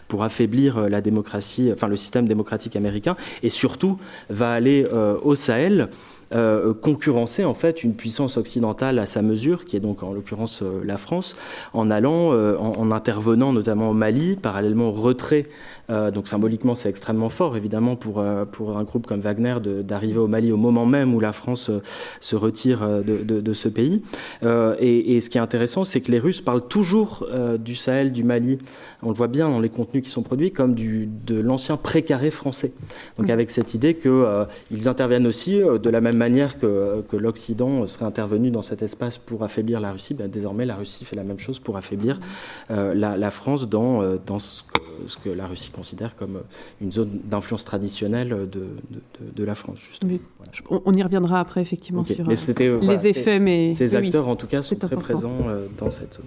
E: pour affaiblir la démocratie, enfin le système démocratique américain, et surtout va aller euh, au Sahel euh, concurrencer en fait une puissance occidentale à sa mesure, qui est donc en l'occurrence euh, la France, en allant, euh, en, en, intervenant notamment au Mali, parallèlement au retrait. Euh, donc symboliquement, c'est extrêmement fort évidemment pour euh, pour un groupe comme Wagner d'arriver au Mali au moment même où la France euh, se retire de, de, ce pays. Et, ce qui est intéressant, c'est que les Russes parlent toujours du Sahel, du Mali. On le voit bien dans les contenus qui sont produits comme de l'ancien précaré français. Donc avec cette idée que ils interviennent aussi de la même manière que, que l'Occident serait intervenu dans cet espace pour affaiblir la Russie, ben, désormais la Russie fait la même chose pour affaiblir la, France dans, dans ce, que, ce, que, la Russie considère comme une zone d'influence traditionnelle de, de, de, de, la France. Justement.
C: Voilà. On y reviendra après effectivement okay. sur
E: euh,
C: les effets, mais
E: ces acteurs oui, en tout cas sont très important. présents euh, dans cette zone.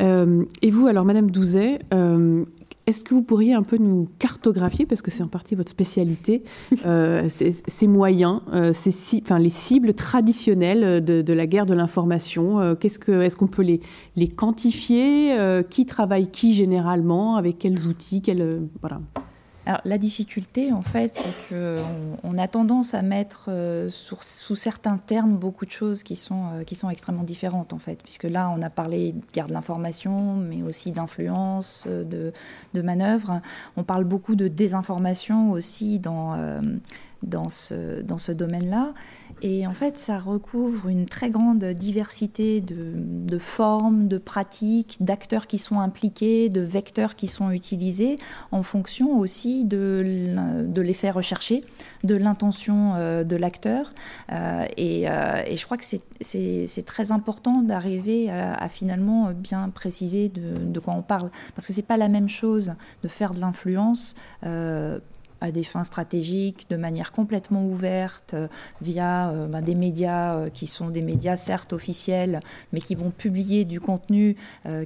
C: Euh, et vous, alors, Madame Douzet, euh, est-ce que vous pourriez un peu nous cartographier, parce que c'est en partie votre spécialité, euh, ces, ces, moyens, euh, ces, enfin, les cibles traditionnelles de, de la guerre de l'information euh, Est-ce qu'on peut les, les quantifier Qui travaille qui généralement Avec quels outils quels, voilà.
F: Alors, la difficulté, en fait, c'est qu'on on a tendance à mettre euh, sous, certains termes beaucoup de choses qui sont, euh, qui sont extrêmement différentes, en fait, puisque là, on a parlé de guerre de l'information, mais aussi d'influence, de, de manœuvre. On parle beaucoup de désinformation aussi dans, euh, dans ce, dans ce domaine-là. Et en fait, ça recouvre une très grande diversité de, formes, de pratiques, d'acteurs qui sont impliqués, de vecteurs qui sont utilisés, en fonction aussi de, l'effet recherché, de l'intention euh, de l'acteur. Euh, et, euh, et, je crois que c'est très important d'arriver à, finalement bien préciser de, de, quoi on parle. Parce que c'est pas la même chose de faire de l'influence à des fins stratégiques, de manière complètement ouverte, euh, via euh, ben, des médias euh, qui sont des médias certes officiels, mais qui vont publier du contenu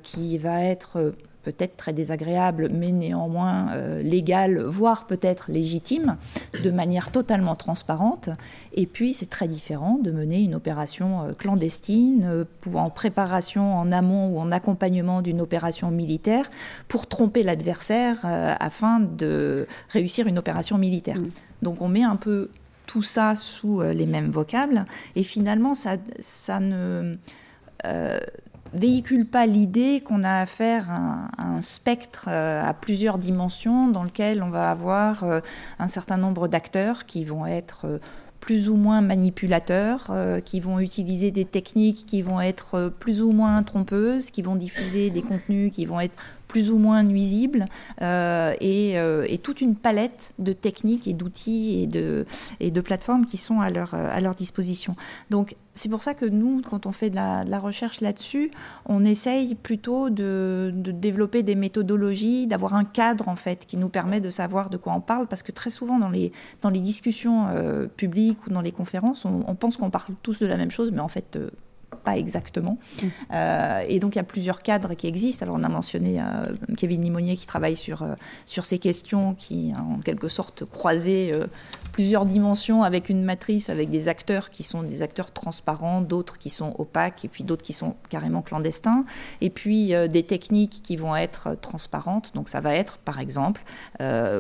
F: qui va être peut-être très désagréable, mais néanmoins euh, légal, voire peut-être légitime, de manière totalement transparente. Et puis, c'est très différent de mener une opération euh, clandestine, euh, en préparation en amont ou en accompagnement d'une opération militaire, pour tromper l'adversaire afin de réussir une opération militaire. Mm. Donc, on met un peu tout ça sous les mêmes vocables, et finalement, ça, ça ne véhicule pas l'idée qu'on a affaire à, un spectre euh, à plusieurs dimensions dans lequel on va avoir euh, un certain nombre d'acteurs qui vont être euh, plus ou moins manipulateurs, qui vont utiliser des techniques qui vont être plus ou moins trompeuses, qui vont diffuser des contenus qui vont être plus ou moins nuisibles, euh, euh, et, toute une palette de techniques et d'outils et de, plateformes qui sont à leur, à leur disposition. Donc c'est pour ça que nous, quand on fait de la, recherche là-dessus, on essaye plutôt de, développer des méthodologies, d'avoir un cadre en fait qui nous permet de savoir de quoi on parle, parce que très souvent dans les, dans les discussions euh, publiques ou dans les conférences, on, pense qu'on parle tous de la même chose, mais en fait pas exactement. Mm. Euh, et donc il y a plusieurs cadres qui existent. Alors on a mentionné euh, Kevin Limonier qui travaille sur, euh, sur ces questions, qui en quelque sorte croisé plusieurs dimensions avec une matrice, avec des acteurs qui sont des acteurs transparents, d'autres qui sont opaques, et puis d'autres qui sont carrément clandestins, et puis des techniques qui vont être transparentes. Donc ça va être, par exemple,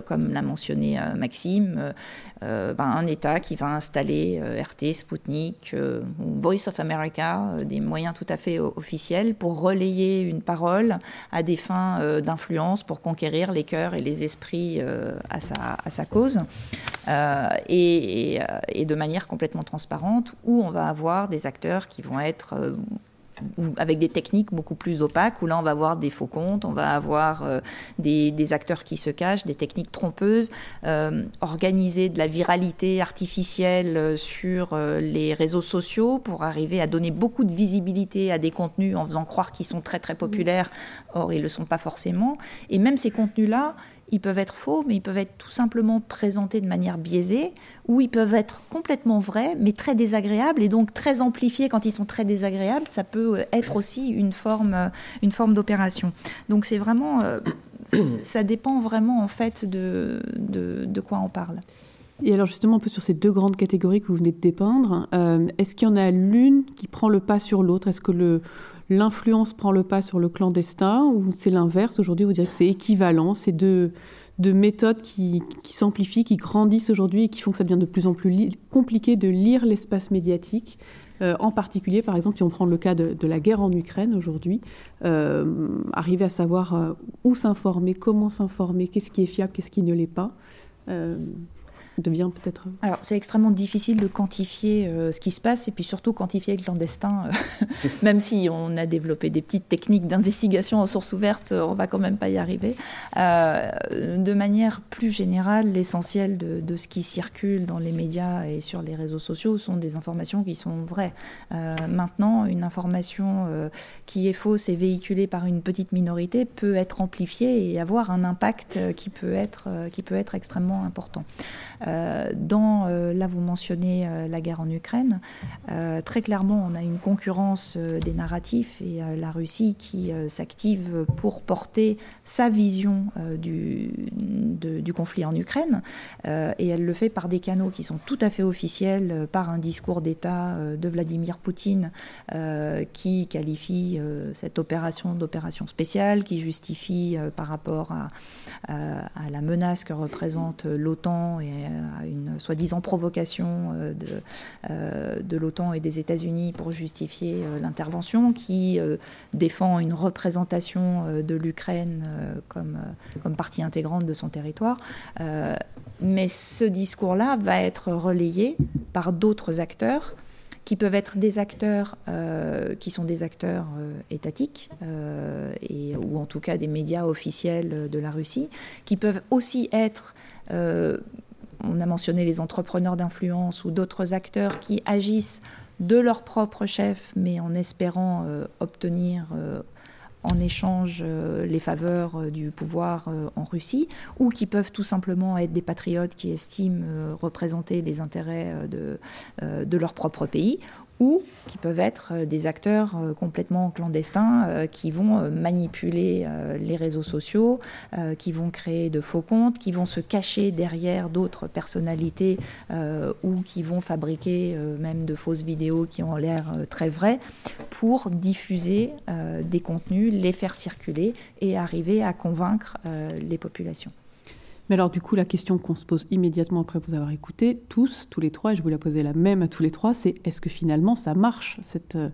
F: comme l'a mentionné Maxime, ben, un État qui va installer RT, Sputnik, Voice of America, des moyens tout à fait officiels pour relayer une parole à des fins euh, d'influence, pour conquérir les cœurs et les esprits euh, à, sa, cause, et, de manière complètement transparente, où on va avoir des acteurs qui vont être avec des techniques beaucoup plus opaques, où là on va avoir des faux comptes, on va avoir euh, des, acteurs qui se cachent, des techniques trompeuses, euh, organiser de la viralité artificielle euh, sur les réseaux sociaux pour arriver à donner beaucoup de visibilité à des contenus en faisant croire qu'ils sont très très populaires, or ils ne le sont pas forcément. Et même ces contenus-là, ils peuvent être faux, mais ils peuvent être tout simplement présentés de manière biaisée, ou ils peuvent être complètement vrais, mais très désagréables, et donc très amplifiés quand ils sont très désagréables. Ça peut être aussi une forme, euh, une forme d'opération. Donc c'est vraiment, euh, ça dépend vraiment en fait de, de, quoi on parle.
C: Et alors justement, un peu sur ces deux grandes catégories que vous venez de dépeindre, euh, est-ce qu'il y en a l'une qui prend le pas sur l'autre? Est-ce que l'influence prend le pas sur le clandestin ou c'est l'inverse? Aujourd'hui, vous direz que c'est équivalent, c'est deux, méthodes qui, s'amplifient, qui grandissent aujourd'hui et qui font que ça devient de plus en plus compliqué de lire l'espace médiatique. Euh, en particulier, par exemple, si on prend le cas de, la guerre en Ukraine aujourd'hui, euh, arriver à savoir où s'informer, comment s'informer, qu'est-ce qui est fiable, qu'est-ce qui ne l'est pas devient peut-être.
F: Alors, c'est extrêmement difficile de quantifier euh, ce qui se passe et puis surtout quantifier le clandestin. Euh, même si on a développé des petites techniques d'investigation en source ouverte, on va quand même pas y arriver. Euh, de manière plus générale, l'essentiel de, de, ce qui circule dans les médias et sur les réseaux sociaux sont des informations qui sont vraies. maintenant, une information qui est fausse et véhiculée par une petite minorité peut être amplifiée et avoir un impact qui peut être, qui peut être extrêmement important. Euh, euh, là, vous mentionnez euh, la guerre en Ukraine. très clairement, on a une concurrence des narratifs et la Russie qui s'active pour porter sa vision du, du, conflit en Ukraine. et elle le fait par des canaux qui sont tout à fait officiels, par un discours d'État de Vladimir Poutine qui qualifie cette opération d'opération spéciale, qui justifie par rapport à, à, la menace que représente l'OTAN et à une soi-disant provocation euh, de, euh, de l'OTAN et des États-Unis pour justifier euh, l'intervention, qui défend une représentation de l'Ukraine comme, comme partie intégrante de son territoire. Mais ce discours-là va être relayé par d'autres acteurs qui peuvent être des acteurs qui sont des acteurs étatiques, ou en tout cas des médias officiels de la Russie, qui peuvent aussi être, on a mentionné les entrepreneurs d'influence ou d'autres acteurs qui agissent de leur propre chef, mais en espérant obtenir en échange euh, les faveurs euh, du pouvoir euh, en Russie, ou qui peuvent tout simplement être des patriotes qui estiment représenter les intérêts de leur propre pays, ou qui peuvent être euh, des acteurs euh, complètement clandestins euh, qui vont manipuler les réseaux sociaux, qui vont créer de faux comptes, qui vont se cacher derrière d'autres personnalités ou qui vont fabriquer même de fausses vidéos qui ont l'air très vraies pour diffuser des contenus, les faire circuler et arriver à convaincre les populations.
C: Mais alors, du coup, la question qu'on se pose immédiatement après vous avoir écouté, tous, tous les trois, et je vous la posais la même à tous les trois, c'est est-ce que finalement ça marche, cette euh,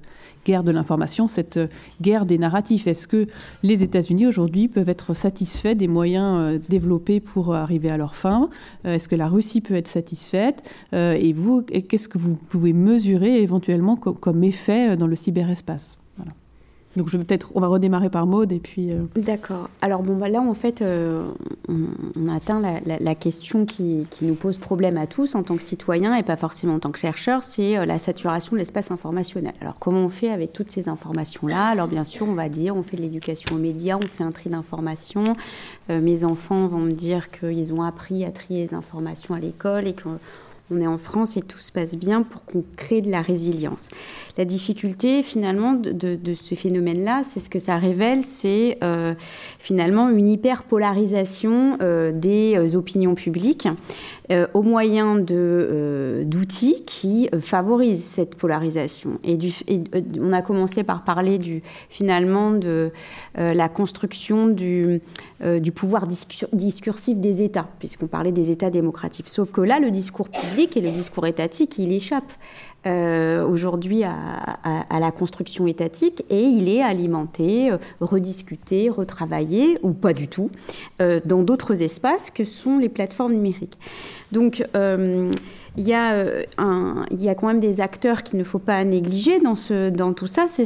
C: guerre de l'information, cette euh, guerre des narratifs? Est-ce que les États-Unis aujourd'hui peuvent être satisfaits des moyens euh, développés pour arriver à leur fin? Est-ce que la Russie peut être satisfaite? Et vous, qu'est-ce que vous pouvez mesurer éventuellement comme effet dans le cyberespace? Donc je vais peut-être, on va redémarrer par mode et puis. Euh,
D: D'accord. Alors bon, bah là en fait, euh, on, atteint la, question qui, nous pose problème à tous en tant que citoyens et pas forcément en tant que chercheurs, c'est euh, la saturation de l'espace informationnel. Alors comment on fait avec toutes ces informations-là? Alors bien sûr, on va dire, on fait de l'éducation aux médias, on fait un tri d'informations. mes enfants vont me dire qu'ils ont appris à trier les informations à l'école et que on est en France et tout se passe bien pour qu'on crée de la résilience. La difficulté finalement de, ce phénomène-là, c'est ce que ça révèle, c'est euh, finalement une hyperpolarisation euh, des euh, opinions publiques au moyen d'outils qui favorisent cette polarisation. Et, on a commencé par parler du, finalement de la construction du, du pouvoir discursif des États, puisqu'on parlait des États démocratiques. Sauf que là, le discours public et le discours étatique, il échappe. Euh, aujourd'hui à, la construction étatique et il est alimenté, euh, rediscuté, retravaillé, ou pas du tout, euh, dans d'autres espaces que sont les plateformes numériques. Donc, il y, a, euh, un, il y a quand même des acteurs qu'il ne faut pas négliger dans, ce, dans tout ça. Ce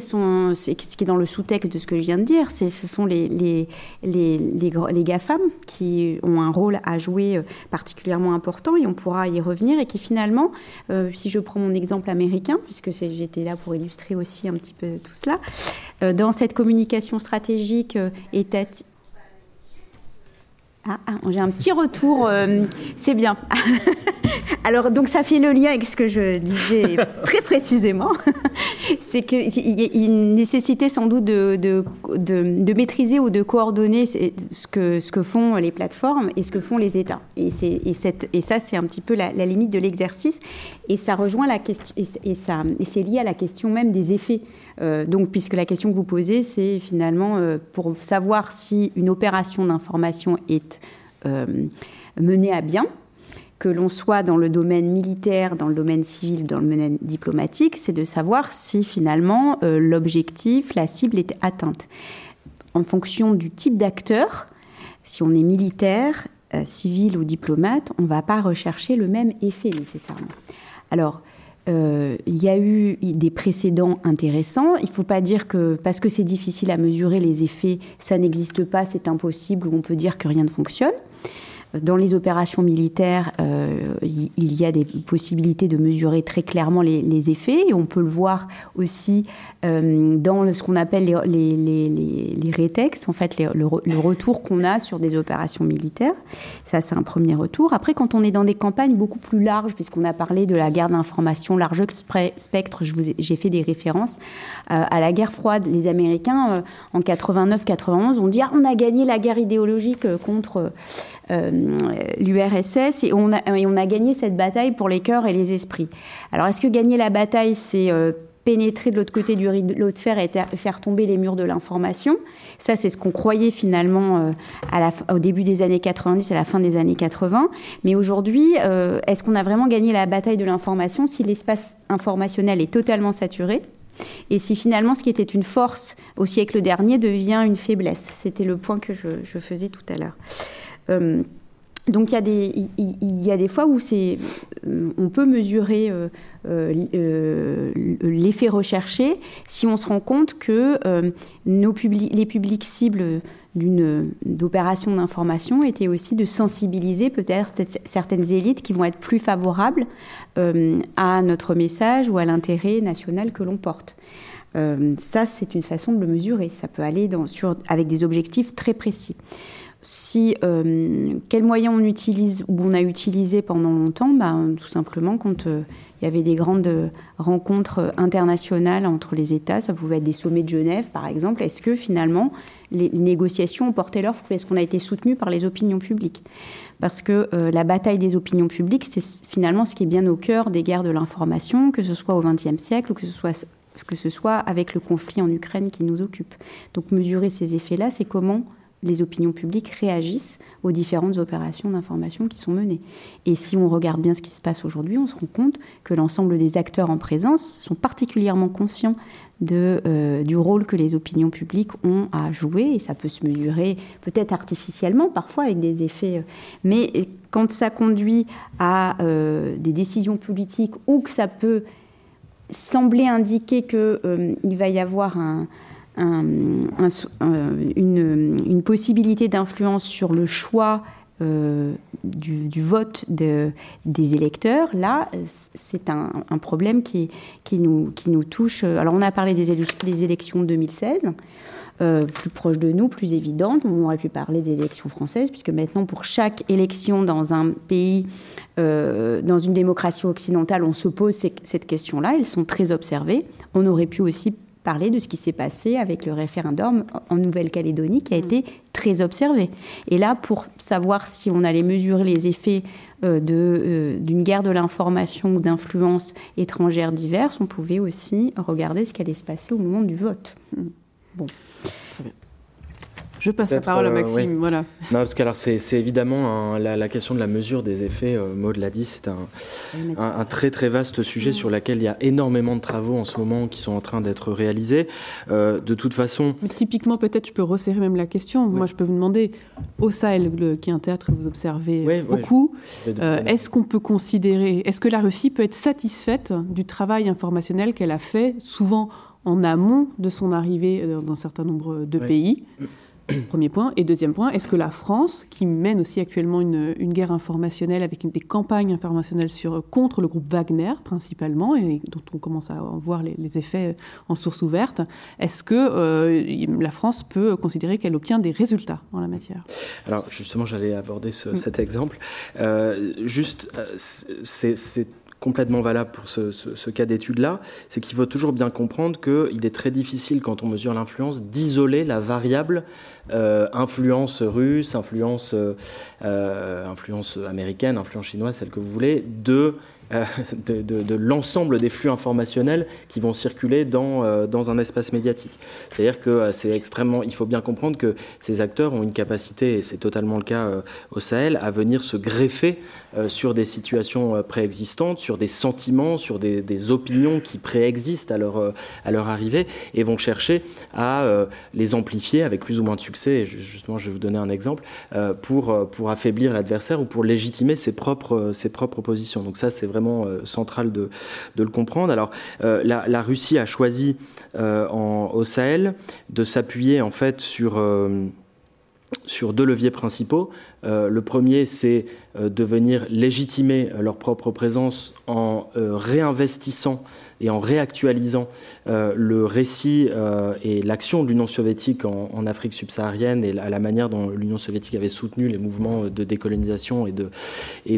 D: qui est dans le sous-texte de ce que je viens de dire. Ce sont les, GAFAM qui ont un rôle à jouer euh, particulièrement important et on pourra y revenir. Et qui finalement, euh, si je prends mon exemple américain, puisque j'étais là pour illustrer aussi un petit peu tout cela, dans cette communication stratégique étatique, ah, ah, j'ai un petit retour, euh, c'est bien. Alors, donc ça fait le lien avec ce que je disais très précisément. c'est qu'il y a une nécessité sans doute de, de, de, maîtriser ou de coordonner ce que, ce que font les plateformes et ce que font les États. Et, et, cette, et ça, c'est un petit peu la, limite de l'exercice. Et ça rejoint la question, et, ça, et c'est lié à la question même des effets. Euh, donc, puisque la question que vous posez, c'est finalement euh, pour savoir si une opération d'information est menée à bien, que l'on soit dans le domaine militaire, dans le domaine civil, dans le domaine diplomatique, c'est de savoir si finalement l'objectif, la cible est atteinte. En fonction du type d'acteur, si on est militaire, civil ou diplomate, on ne va pas rechercher le même effet nécessairement. Alors, euh, il y a eu des précédents intéressants. Il ne faut pas dire que parce que c'est difficile à mesurer les effets, ça n'existe pas, c'est impossible, ou on peut dire que rien ne fonctionne. Dans les opérations militaires, euh, il y a des possibilités de mesurer très clairement les, effets et on peut le voir aussi euh, dans ce qu'on appelle les, les, en fait le, retour qu'on a sur des opérations militaires. Ça, c'est un premier retour. Après, quand on est dans des campagnes beaucoup plus larges, puisqu'on a parlé de la guerre d'information, large spectre, j'ai fait des références euh, à la guerre froide. Les Américains, en 89-91, ont dit ah, on a gagné la guerre idéologique contre l'URSS et on, a, gagné cette bataille pour les cœurs et les esprits. Alors est-ce que gagner la bataille, c'est euh, pénétrer de l'autre côté du rideau de fer et faire tomber les murs de l'information? Ça, c'est ce qu'on croyait finalement euh, au début des années 90, à la fin des années 80. Mais aujourd'hui, est-ce qu'on a vraiment gagné la bataille de l'information si l'espace informationnel est totalement saturé? Et si finalement ce qui était une force au siècle dernier devient une faiblesse? C'était le point que je faisais tout à l'heure. Euh, donc il y, a des, fois où c'est, euh, on peut mesurer euh, l'effet recherché si on se rend compte que les publics cibles d'une d'opération d'information étaient aussi de sensibiliser peut-être certaines élites qui vont être plus favorables à notre message ou à l'intérêt national que l'on porte. ça, c'est une façon de le mesurer. Ça peut aller avec des objectifs très précis si euh, quels moyens on utilise ou on a utilisé pendant longtemps bah, Tout simplement quand euh, il y avait des grandes rencontres internationales entre les États, ça pouvait être des sommets de Genève par exemple. Est-ce que finalement les, négociations ont porté leur fruit? Est-ce qu'on a été soutenu par les opinions publiques? Parce que euh, la bataille des opinions publiques, c'est finalement ce qui est bien au cœur des guerres de l'information, que ce soit au XXe siècle ou que ce soit avec le conflit en Ukraine qui nous occupe. Donc mesurer ces effets-là, c'est comment les opinions publiques réagissent aux différentes opérations d'information qui sont menées. Et si on regarde bien ce qui se passe aujourd'hui, on se rend compte que l'ensemble des acteurs en présence sont particulièrement conscients euh, du rôle que les opinions publiques ont à jouer, et ça peut se mesurer peut-être artificiellement, parfois avec des effets, euh, mais quand ça conduit à euh, des décisions politiques ou que ça peut sembler indiquer qu'il va y avoir un, une, possibilité d'influence sur le choix euh, du, vote de, des électeurs, là, c'est un, problème qui, nous, qui nous touche. Alors, on a parlé des, des élections 2016. Euh, plus proche de nous, plus évidente. On aurait pu parler des élections françaises, puisque maintenant, pour chaque élection dans un pays, euh, dans une démocratie occidentale, on se pose cette question-là. Elles sont très observées. On aurait pu aussi parler de ce qui s'est passé avec le référendum en Nouvelle-Calédonie qui a été très observé. Et là, pour savoir si on allait mesurer les effets euh, euh, d'une guerre de l'information ou d'influences étrangères diverses, on pouvait aussi regarder ce qui allait se passer au moment du vote. Bon.
C: Je passe la parole à euh, Maxime. Voilà.
E: Non, parce que alors c'est évidemment la, question de la mesure des effets. Euh, Maud l'a dit, c'est un, un, très très vaste sujet sur lequel il y a énormément de travaux en ce moment qui sont en train d'être réalisés. Euh, de toute façon.
C: Mais typiquement, peut-être, je peux resserrer même la question. Moi, je peux vous demander au Sahel, qui est un théâtre que vous observez beaucoup, est-ce qu'on peut considérer, est-ce que la Russie peut être satisfaite du travail informationnel qu'elle a fait, souvent en amont de son arrivée dans un certain nombre de pays? Premier point. Et deuxième point, est-ce que la France, qui mène aussi actuellement une, guerre informationnelle avec des campagnes informationnelles sur, contre le groupe Wagner principalement, et dont on commence à voir les, effets en source ouverte, est-ce que euh, la France peut considérer qu'elle obtient des résultats en la matière?
E: Alors justement, j'allais aborder mm. cet exemple. Euh, juste, euh, c'est complètement valable pour ce, cas d'étude-là, c'est qu'il faut toujours bien comprendre qu'il est très difficile, quand on mesure l'influence, d'isoler la variable euh, influence russe, influence, euh, euh, influence américaine, influence chinoise, celle que vous voulez, de euh, de, l'ensemble des flux informationnels qui vont circuler dans, euh, dans un espace médiatique. C'est-à-dire que euh, c'est extrêmement. Il faut bien comprendre que ces acteurs ont une capacité, et c'est totalement le cas au Sahel, à venir se greffer sur des situations préexistantes, sur des sentiments, sur des, opinions qui préexistent à leur, à leur arrivée, et vont chercher à les amplifier avec plus ou moins de succès. Et justement, je vais vous donner un exemple pour, pour affaiblir l'adversaire ou pour légitimer ses propres, ses propres positions. Donc ça, c'est vraiment euh, central de, le comprendre. Alors, euh, la, Russie a choisi euh, au Sahel de s'appuyer en fait sur sur deux leviers principaux. le premier, c'est de venir légitimer leur propre présence en réinvestissant et en réactualisant euh, le récit euh, et l'action de l'Union soviétique en, Afrique subsaharienne et à la manière dont l'Union soviétique avait soutenu les mouvements de décolonisation et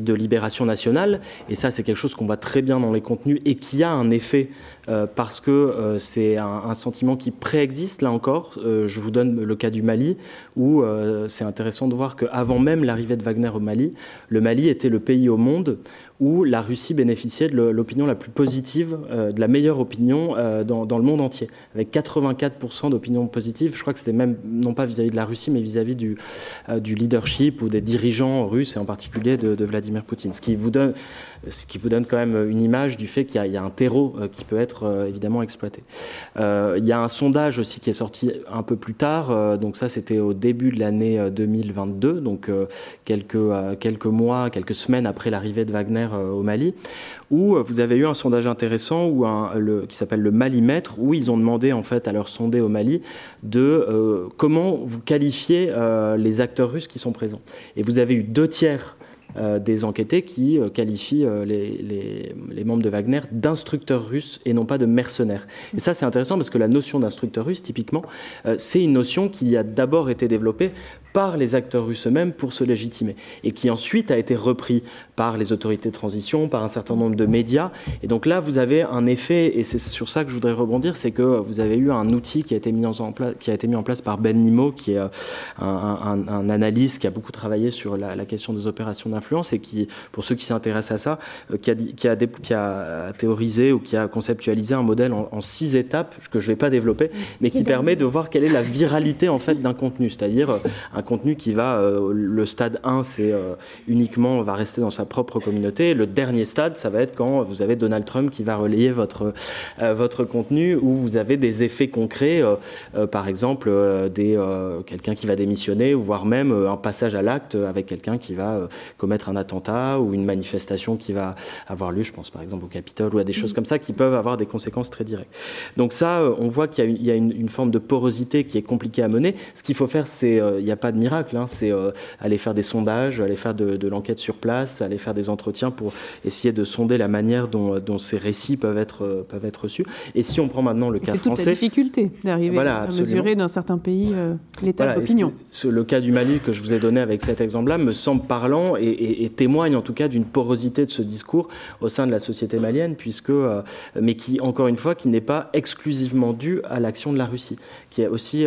E: de, libération nationale. Et ça, c'est quelque chose qu'on voit très bien dans les contenus et qui a un effet euh, parce que c'est un, sentiment qui préexiste, là encore. je vous donne le cas du Mali, où c'est intéressant de voir qu'avant même l'arrivée de Wagner au Mali, le Mali était le pays au monde où la Russie bénéficiait de l'opinion la plus positive, euh, de la meilleure opinion euh, dans, le monde entier, avec 84% d'opinion positive. Je crois que c'était même non pas vis-à-vis de la Russie, mais vis-à-vis du, euh, leadership ou des dirigeants russes, et en particulier de, Vladimir Poutine. Ce qui, vous donne, ce qui vous donne quand même une image du fait qu'il y, a un terreau qui peut être évidemment exploité. il y a un sondage aussi qui est sorti un peu plus tard, donc ça c'était au début de l'année l'année 2022, donc quelques mois, quelques semaines après l'arrivée de Wagner au Mali, où vous avez eu un sondage intéressant où qui s'appelle le Malimètre, où ils ont demandé en fait à leurs sondés au Mali de comment vous qualifiez les acteurs russes qui sont présents. Et vous avez eu deux tiers euh, des enquêtés qui euh, qualifient euh, les, les, membres de Wagner d'instructeurs russes et non pas de mercenaires. Et ça, c'est intéressant parce que la notion d'instructeur russe, typiquement, c'est une notion qui a d'abord été développée par les acteurs russes eux-mêmes pour se légitimer, et qui ensuite a été repris par les autorités de transition, par un certain nombre de médias. Et donc là, vous avez un effet, et c'est sur ça que je voudrais rebondir, c'est que vous avez eu un outil qui a été mis en, place, qui a été mis en place par Ben Nimo, qui est euh, un, analyste qui a beaucoup travaillé sur la, question des opérations d'influence, et qui, pour ceux qui s'intéressent à ça, euh, qui, a, qui, a, qui, a, théorisé ou qui a conceptualisé un modèle en, six étapes, que je ne vais pas développer, mais qui permet de voir quelle est la viralité en fait d'un contenu, c'est-à-dire euh, un contenu qui va, euh, le stade 1, c'est euh, uniquement, va rester dans sa propre communauté. Le dernier stade, ça va être quand vous avez Donald Trump qui va relayer votre, euh, votre contenu, où vous avez des effets concrets, par exemple, des, quelqu'un qui va démissionner, voire même un passage à l'acte avec quelqu'un qui va commettre un attentat ou une manifestation qui va avoir lieu, je pense par exemple au Capitole, ou à des choses comme ça qui peuvent avoir des conséquences très directes. Donc ça, on voit qu'il y a, une, une, forme de porosité qui est compliquée à mener. Ce qu'il faut faire, c'est, il n'y a pas de miracle. Hein. C'est euh, aller faire des sondages, aller faire de, l'enquête sur place, aller faire des entretiens pour essayer de sonder la manière dont, ces récits peuvent être, euh, peuvent être reçus. Et si on prend maintenant le cas français... C'est toute la
C: difficulté d'arriver à mesurer dans certains pays euh, l'état d'opinion.
E: Le cas du Mali que je vous ai donné avec cet exemple-là me semble parlant et, témoigne en tout cas d'une porosité de ce discours au sein de la société malienne, puisque, mais qui, encore une fois, qui n'est pas exclusivement dû à l'action de la Russie, qui est aussi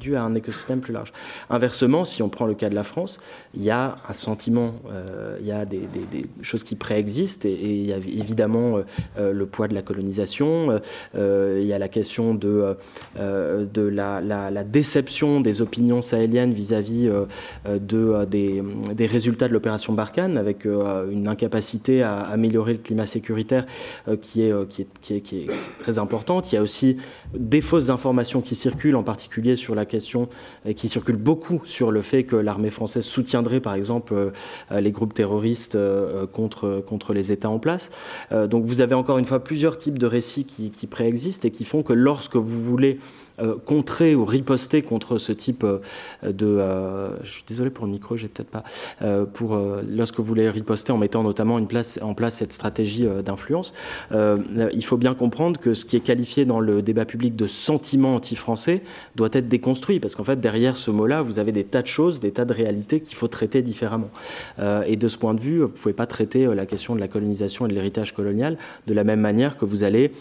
E: dû à un écosystème plus large. Inversement, si on prend le cas de la France, il y a un sentiment, euh, il y a des, choses qui préexistent et, il y a évidemment euh, le poids de la colonisation, euh, il y a la question de, la, déception des opinions sahéliennes vis-à-vis de, des, résultats de l'opération Barkhane avec une incapacité à améliorer le climat sécuritaire qui, est, qui, est, très importante. Il y a aussi des fausses informations qui circulent, en particulier sur la question, qui circulent beaucoup sur le fait que l'armée française soutiendrait par exemple euh, les groupes terroristes euh, contre, contre les États en place. Euh, donc vous avez encore une fois plusieurs types de récits qui, qui préexistent et qui font que lorsque vous voulez euh, contrer ou riposter contre ce type euh, de. Euh, je suis désolé pour le micro, j'ai peut-être pas. pour lorsque vous voulez riposter en mettant notamment une place, en place cette stratégie d'influence, il faut bien comprendre que ce qui est qualifié dans le débat public de sentiment anti-français doit être déconstruit parce qu'en fait derrière ce mot-là, vous avez des tas de choses, des tas de réalités qu'il faut traiter différemment. et de ce point de vue, vous pouvez pas traiter la question de la colonisation et de l'héritage colonial de la même manière que vous allez,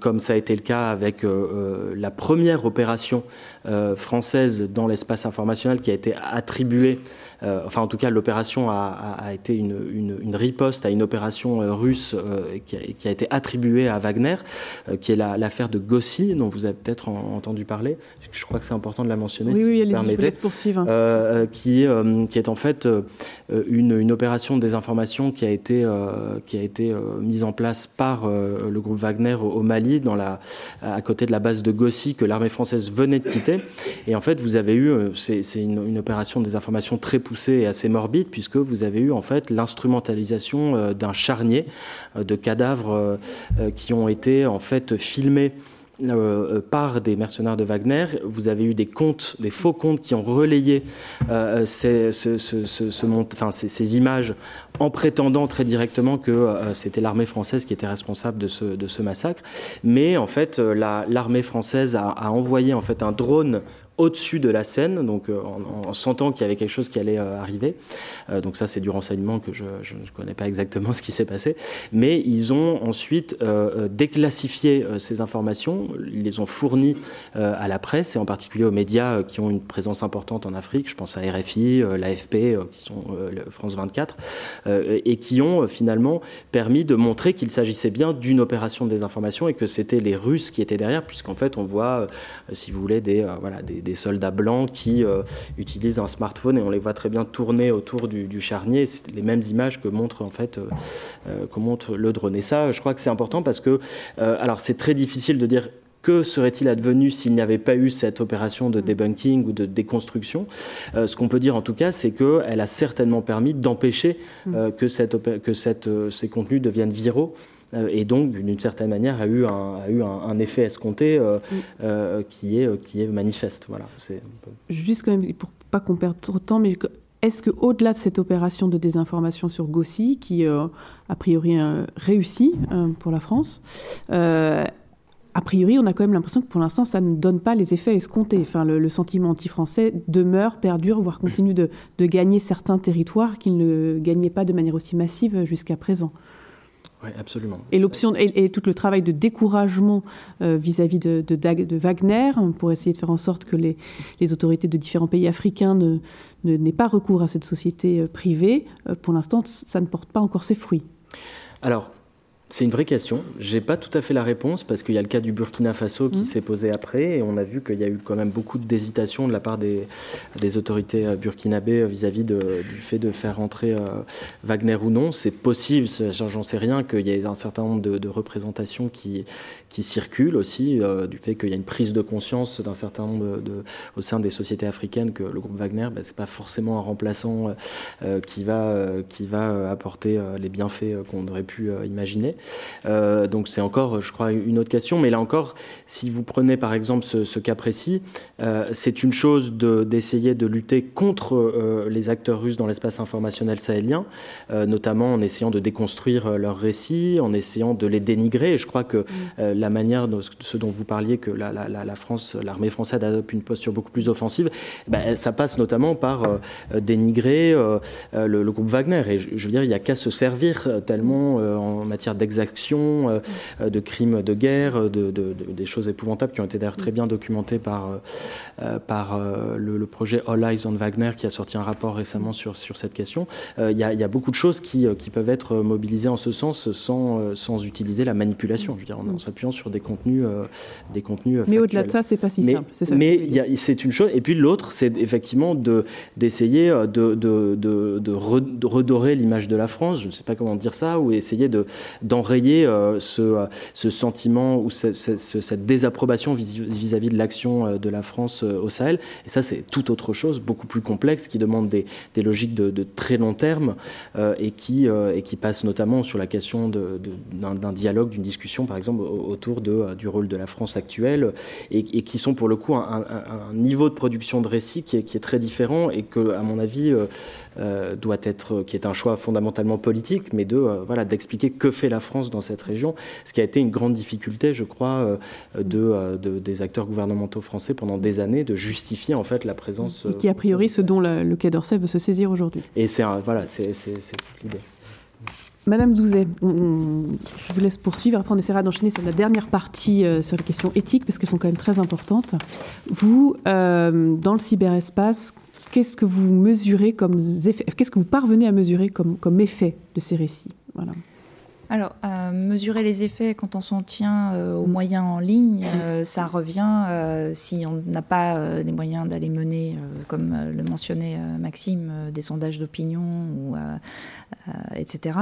E: comme ça a été le cas avec la première opération euh, française dans l'espace informationnel qui a été attribuée, euh, enfin en tout cas l'opération a, été une, riposte à une opération euh, russe qui a, été attribuée à Wagner, qui est l'affaire de Gossi, dont vous avez peut-être entendu parler. Je crois que c'est important de la mentionner.
C: Oui, si oui, allez-y, je laisse poursuivre.
E: qui, qui est en fait une, opération de désinformation qui a été, qui a été mise en place par le groupe Wagner au, Mali, dans la, à côté de la base de Gossi que l'armée française venait de quitter. Et en fait, vous avez eu, euh, c'est une, opération des informations très poussée et assez morbide, puisque vous avez eu en fait l'instrumentalisation euh, d'un charnier euh, de cadavres qui ont été en fait filmés euh, par des mercenaires de Wagner. Vous avez eu des comptes, des faux comptes qui ont relayé euh, ces, ce, ce, ce, enfin, ces, ces, images en prétendant très directement que euh, c'était l'armée française qui était responsable de ce, de massacre. Mais en fait, l'armée française a, a, envoyé en fait un drone au-dessus de la scène, donc euh, en, sentant qu'il y avait quelque chose qui allait euh, arriver. Euh, donc ça, c'est du renseignement que je ne connais pas exactement ce qui s'est passé. Mais ils ont ensuite déclassifié ces informations, ils les ont fournies à la presse et en particulier aux médias qui ont une présence importante en Afrique. Je pense à RFI, l'AFP, qui sont France 24, et qui ont finalement permis de montrer qu'il s'agissait bien d'une opération de désinformation et que c'était les Russes qui étaient derrière, puisqu'en fait, on voit, si vous voulez, des, voilà, des des soldats blancs qui euh, utilisent un smartphone et on les voit très bien tourner autour du, charnier. C'est les mêmes images que montre en fait euh, euh, que montre le drone. Et ça, je crois que c'est important parce que alors c'est très difficile de dire que serait-il advenu s'il n'y avait pas eu cette opération de debunking ou de déconstruction Ce qu'on peut dire en tout cas, c'est qu'elle a certainement permis d'empêcher que, cette, que cette, ces contenus deviennent viraux et donc d'une certaine manière a eu un, a eu un, effet escompté euh, euh, qui, est, qui est manifeste. Voilà,
C: Juste quand même, pour pas qu'on perde trop de temps, mais est-ce qu'au-delà de cette opération de désinformation sur Gossi, qui a priori réussi pour la France, a priori, on a quand même l'impression que pour l'instant, ça ne donne pas les effets escomptés. Enfin, le, sentiment anti-français demeure, perdure, voire continue de, de gagner certains territoires qu'il ne gagnait pas de manière aussi massive jusqu'à présent.
E: Oui, absolument.
C: Et l'option et, tout le travail de découragement euh, vis-à-vis de, de, Wagner pour essayer de faire en sorte que les, les autorités de différents pays africains ne, n'aient pas recours à cette société euh, privée, euh, pour l'instant, ça ne porte pas encore ses fruits.
E: Alors, c'est une vraie question. Je n'ai pas tout à fait la réponse parce qu'il y a le cas du Burkina Faso qui mmh. s'est posé après et on a vu qu'il y a eu quand même beaucoup d'hésitation de la part des, des autorités euh, burkinabées euh, vis-à-vis du fait de faire rentrer euh, Wagner ou non. C'est possible, j'en sais rien, qu'il y ait un certain nombre de, représentations qui, qui circulent aussi, du fait qu'il y a une prise de conscience d'un certain nombre de, au sein des sociétés africaines que le groupe Wagner, ben, ce n'est pas forcément un remplaçant qui, va, qui va apporter les bienfaits qu'on aurait pu imaginer. Euh, donc c'est encore, je crois, une autre question. Mais là encore, si vous prenez par exemple ce, cas précis, euh, c'est une chose d'essayer de, lutter contre euh, les acteurs russes dans l'espace informationnel sahélien, notamment en essayant de déconstruire leurs récits, en essayant de les dénigrer. Et je crois que mm. la manière, de ce dont vous parliez, que la, la, France, l'armée française adopte une posture beaucoup plus offensive, ben, ça passe notamment par dénigrer le, groupe Wagner. Et je, veux dire, il n'y a qu'à se servir tellement en matière d'exactions, euh, euh, de crimes de guerre, euh, de, des choses épouvantables qui ont été d'ailleurs très bien documentées par, par le, projet All Eyes on Wagner qui a sorti un rapport récemment sur, sur cette question. Il y, a beaucoup de choses qui, qui, peuvent être mobilisées en ce sens sans, sans utiliser la manipulation, je veux dire, en, s'appuyant sur des contenus, des contenus
C: Mais au-delà de ça, c'est pas si simple. Ça
E: mais c'est une chose. Et puis l'autre, c'est effectivement d'essayer de, de, de, de, redorer l'image de la France, je ne sais pas comment dire ça, ou essayer de, d'enrayer euh, ce, ce, sentiment ou cette désapprobation vis-à-vis de l'action euh, de la France euh, au Sahel. Et ça, c'est tout autre chose, beaucoup plus complexe, qui demande des, des logiques de, très long terme et, qui, et qui passe notamment sur la question d'un dialogue, d'une discussion, par exemple, autour de, du rôle de la France actuelle, et, qui sont pour le coup un, niveau de production de récit qui est, qui est, très différent et que, à mon avis, doit être, qui est un choix fondamentalement politique, mais de voilà d'expliquer que fait la France dans cette région, ce qui a été une grande difficulté, je crois, euh, euh, de, des acteurs gouvernementaux français pendant des années, de justifier en fait la présence.
C: Et qui a priori ce dont le Quai d'Orsay veut se saisir aujourd'hui.
E: Et c'est voilà, c'est l'idée.
C: Madame Douzet, je vous laisse poursuivre. Après, on essaiera d'enchaîner sur la dernière partie euh, sur les questions éthiques, parce qu'elles sont quand même très importantes. Vous, dans le cyberespace, qu'est-ce que vous mesurez comme qu'est-ce que vous parvenez à mesurer comme, effet de ces récits? Voilà.
F: Alors, euh, mesurer les effets quand on s'en tient euh, aux moyens en ligne, euh, ça revient, si on n'a pas les moyens d'aller mener, comme le mentionnait Maxime, des sondages d'opinion, ou, etc.,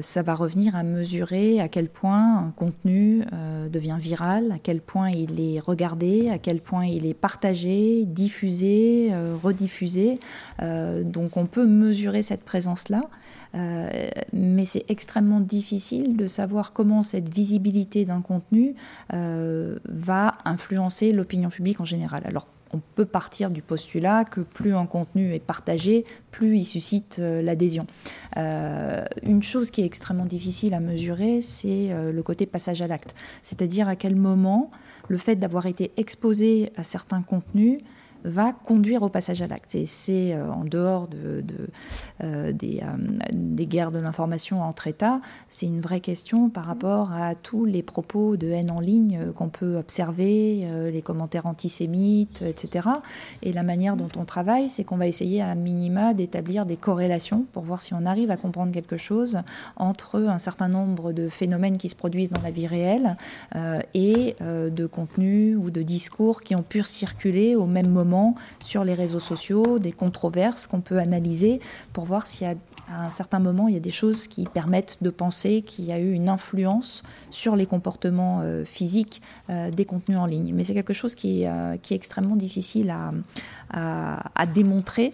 F: ça va revenir à mesurer à quel point un contenu devient viral, à quel point il est regardé, à quel point il est partagé, diffusé, rediffusé. donc on peut mesurer cette présence-là. Euh, mais c'est extrêmement difficile de savoir comment cette visibilité d'un contenu euh, va influencer l'opinion publique en général. Alors on peut partir du postulat que plus un contenu est partagé, plus il suscite euh, l'adhésion. une chose qui est extrêmement difficile à mesurer, c'est le côté passage à l'acte. C'est-à-dire à quel moment le fait d'avoir été exposé à certains contenus va conduire au passage à l'acte. Et c'est euh, en dehors de, euh, des, euh, des, guerres de l'information entre États, c'est une vraie question par rapport à tous les propos de haine en ligne qu'on peut observer, les commentaires antisémites, etc. Et la manière dont on travaille, c'est qu'on va essayer à minima d'établir des corrélations pour voir si on arrive à comprendre quelque chose entre un certain nombre de phénomènes qui se produisent dans la vie réelle et de contenus ou de discours qui ont pu circuler au même moment sur les réseaux sociaux, des controverses qu'on peut analyser pour voir s'il y a à un certain moment, il y a des choses qui permettent de penser qu'il y a eu une influence sur les comportements euh, physiques euh, des contenus en ligne. Mais c'est quelque chose qui, euh, qui, est extrêmement difficile à, à, démontrer.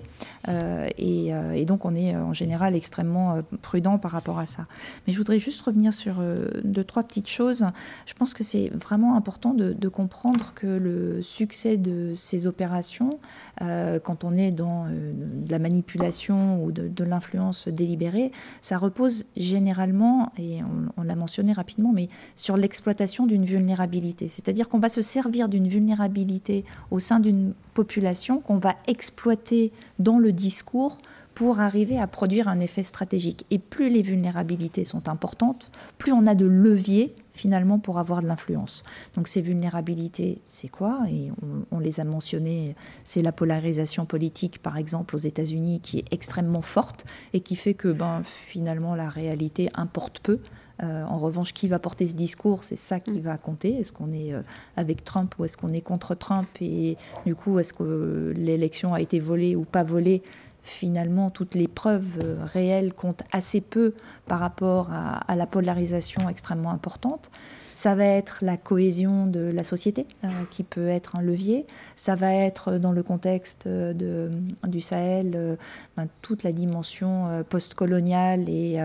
F: Et, et, donc, on est en général extrêmement prudent par rapport à ça. Mais je voudrais juste revenir sur deux, trois petites choses. Je pense que c'est vraiment important de, comprendre que le succès de ces opérations, quand on est dans de la manipulation ou de l'influence délibérée, ça repose généralement, et on, l'a mentionné rapidement, mais sur l'exploitation d'une vulnérabilité. C'est-à-dire qu'on va se servir d'une vulnérabilité au sein d'une population qu'on va exploiter dans le discours pour arriver à produire un effet stratégique. Et plus les vulnérabilités sont importantes, plus on a de leviers finalement pour avoir de l'influence. Donc ces vulnérabilités, c'est quoi? Et on, les a mentionnées, c'est la polarisation politique par exemple aux États-Unis qui est extrêmement forte et qui fait que ben, finalement la réalité importe peu. Euh, en revanche, qui va porter ce discours, c'est ça qui mm. va compter. Est-ce qu'on est euh, avec Trump ou est-ce qu'on est contre Trump Et du coup, est-ce que l'élection a été volée ou pas volée? Finalement, toutes les preuves euh, réelles comptent assez peu par rapport à, la polarisation extrêmement importante. Ça va être la cohésion de la société euh, qui peut être un levier. Ça va être dans le contexte de, du Sahel euh, ben, toute la dimension euh, postcoloniale et,